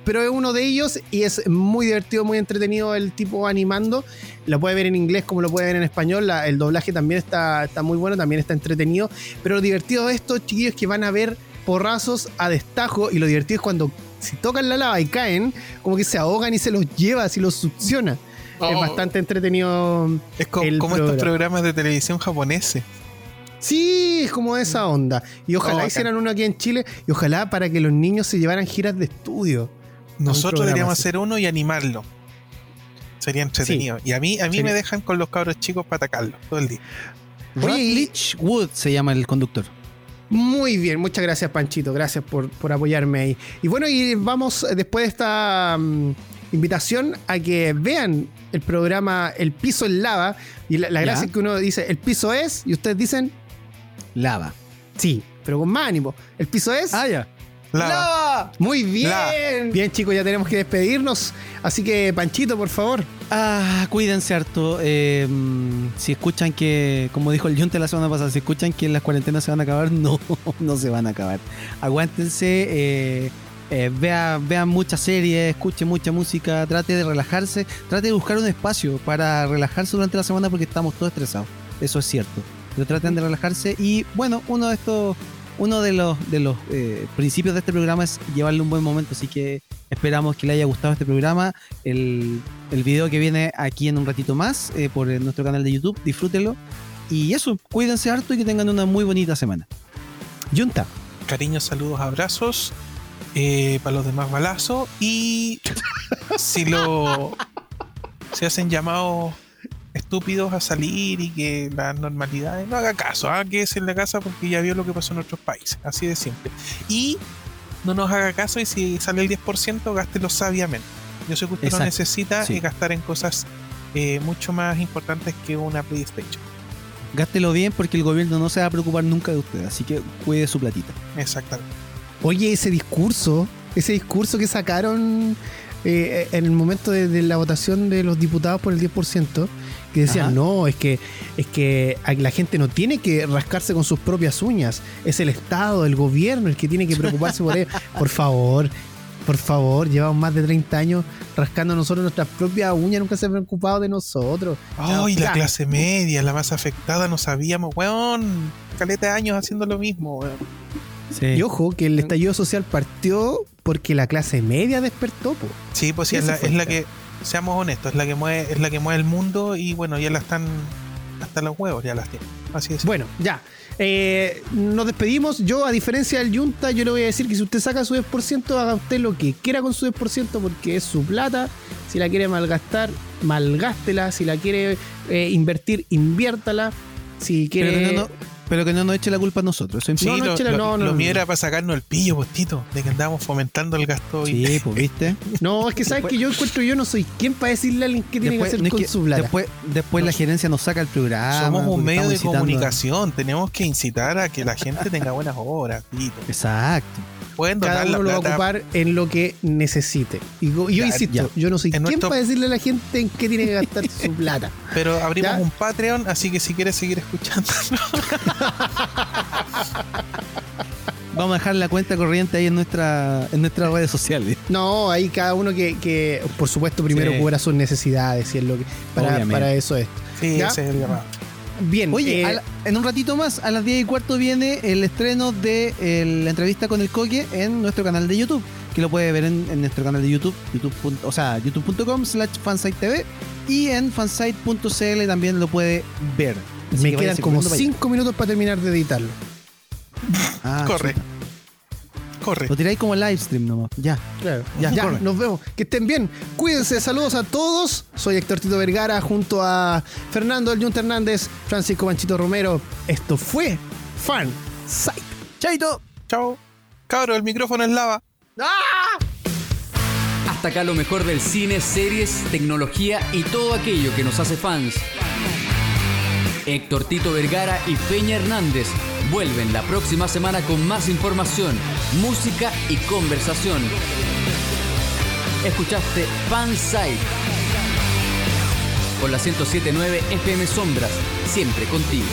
pero es uno de ellos y es muy divertido, muy entretenido el tipo animando. Lo puede ver en inglés como lo puede ver en español. La- el doblaje también está, está muy bueno, también está entretenido. Pero lo divertido de estos chiquillos es que van a ver porrazos a destajo y lo divertido es cuando si tocan la lava y caen, como que se ahogan y se los lleva, así los succiona. Es Oh. bastante entretenido. Es como estos programa. programas de televisión japoneses. Sí, es como esa onda. Y ojalá Oh, hicieran uno aquí en Chile y ojalá para que los niños se llevaran giras de estudio. Nosotros deberíamos así. hacer uno y animarlo. Sería entretenido. Y a mí, a mí Sería- me dejan con los cabros chicos para atacarlos todo el día. Rutledge Wood se llama el conductor. Muy bien, muchas gracias Panchito, gracias por, por apoyarme ahí. Y bueno, y vamos eh, después de esta mm, invitación a que vean el programa El Piso en Lava. Y la, la gracia es que uno dice, el piso es, y ustedes dicen, Lava. sí, pero con más ánimo. El piso es... Ah, ya. Lava. Muy bien. Bien chicos, ya tenemos que despedirnos. Así que Panchito, por favor. Ah, cuídense harto. Eh, si escuchan que, como dijo el Yunte la semana pasada, si escuchan que las cuarentenas se van a acabar, <laughs> no, no se van a acabar. Aguántense, eh, eh, vea- vean muchas series, escuchen mucha música, trate de relajarse, trate de buscar un espacio para relajarse durante la semana porque estamos todos estresados. Eso es cierto. Pero traten de relajarse y bueno, uno de estos, uno de los, de los eh, principios de este programa es llevarle un buen momento, así que esperamos que le haya gustado este programa. El, el video que viene aquí en un ratito más eh, por eh, nuestro canal de YouTube, disfrútenlo. Y eso, cuídense harto y que tengan una muy bonita semana. Junta. Cariños, saludos, abrazos. eh, para los demás balazos. Y <laughs> si lo. Se hacen llamados estúpidos a salir y que las normalidades. No haga caso, haga que es en la casa porque ya vio lo que pasó en otros países. Así de simple. Y no nos haga caso y si sale el 10%, gástelo sabiamente. Yo sé que usted Exacto, lo necesita sí. y gastar en cosas eh, mucho más importantes que una PlayStation. Gástelo bien porque el gobierno no se va a preocupar nunca de usted, así que cuide su platita. Exactamente. Oye, ese discurso, ese discurso que sacaron eh, en el momento de, de la votación de los diputados por el 10%, que decían, Ajá. no, es que, es que la gente no tiene que rascarse con sus propias uñas, es el Estado, el gobierno el que tiene que preocuparse por ello. <laughs> Por favor, por favor, llevamos más de 30 años rascando nosotros nuestras propias uñas, nunca se han preocupado de nosotros. Ay, la clase media, la más afectada, no sabíamos, weón. Caleta de años haciendo lo mismo, weón. Y ojo, que el estallido social partió porque la clase media despertó, po. Sí, pues sí, es la, es la que, seamos honestos, es la que mueve, es la que mueve el mundo y bueno, ya la están hasta los huevos, ya las tienen. Así es. Bueno, ya. Eh, nos despedimos. Yo, a diferencia del Junta, yo le voy a decir que si usted saca su 10%, haga usted lo que quiera con su 10% porque es su plata. Si la quiere malgastar, malgástela. Si la quiere eh, invertir, inviértala. Si quiere. Pero no, no, pero que no nos eche la culpa a nosotros. Eso es Sí, No, no, lo, lo- no, no, lo no. mío era para sacarnos el pillo, postito, de que andábamos fomentando el gasto. y- Sí, pues viste. <laughs> No, es que sabes que yo encuentro yo no soy quien para decirle a alguien qué tiene que hacer con que su plata. después, después la gerencia nos saca el programa. Somos un medio de incitando comunicación, tenemos que incitar a que la gente tenga buenas obras. Tito. Exacto. Pueden Cada la uno lo va a ocupar en lo que necesite. Y yo Ya, insisto, ya. yo no soy En quien nuestro- para decirle a la gente en qué tiene que gastar <laughs> su plata. Pero abrimos ¿Ya? un Patreon, así que si quieres seguir escuchando. <laughs> Vamos a dejar la cuenta corriente ahí en nuestra en nuestras redes sociales. No, ahí cada uno que, que por supuesto, primero Sí. cubra sus necesidades y es lo que para, para eso es. Sí, ¿Ya? ese es el llamado. Bien, Oye, eh, en un ratito más, a las 10 y cuarto, viene el estreno de eh, la entrevista con el Coque en nuestro canal de YouTube, que lo puede ver en, en nuestro canal de YouTube, YouTube o sea, youtube.com slash fansite.tv y en fansite.cl también lo puede ver. Así me que quedan como corriendo para allá. 5 minutos para terminar de editarlo. Ah, Corre. chuta. Corre. Lo tiráis como live stream nomás. Ya. Claro. Ya, Ya, corre. nos vemos. Que estén bien. Cuídense. Saludos a todos. Soy Héctor Tito Vergara junto a Fernando El Junta Hernández, Francisco Manchito Romero. Esto fue Fan Site. Chaito. Chao. Cabro, el micrófono es lava. Hasta acá lo mejor del cine, series, tecnología y todo aquello que nos hace fans. Héctor Tito Vergara y Peña Hernández vuelven la próxima semana con más información, música y conversación. Escuchaste Fansite por la 1079 FM Sombras, siempre contigo.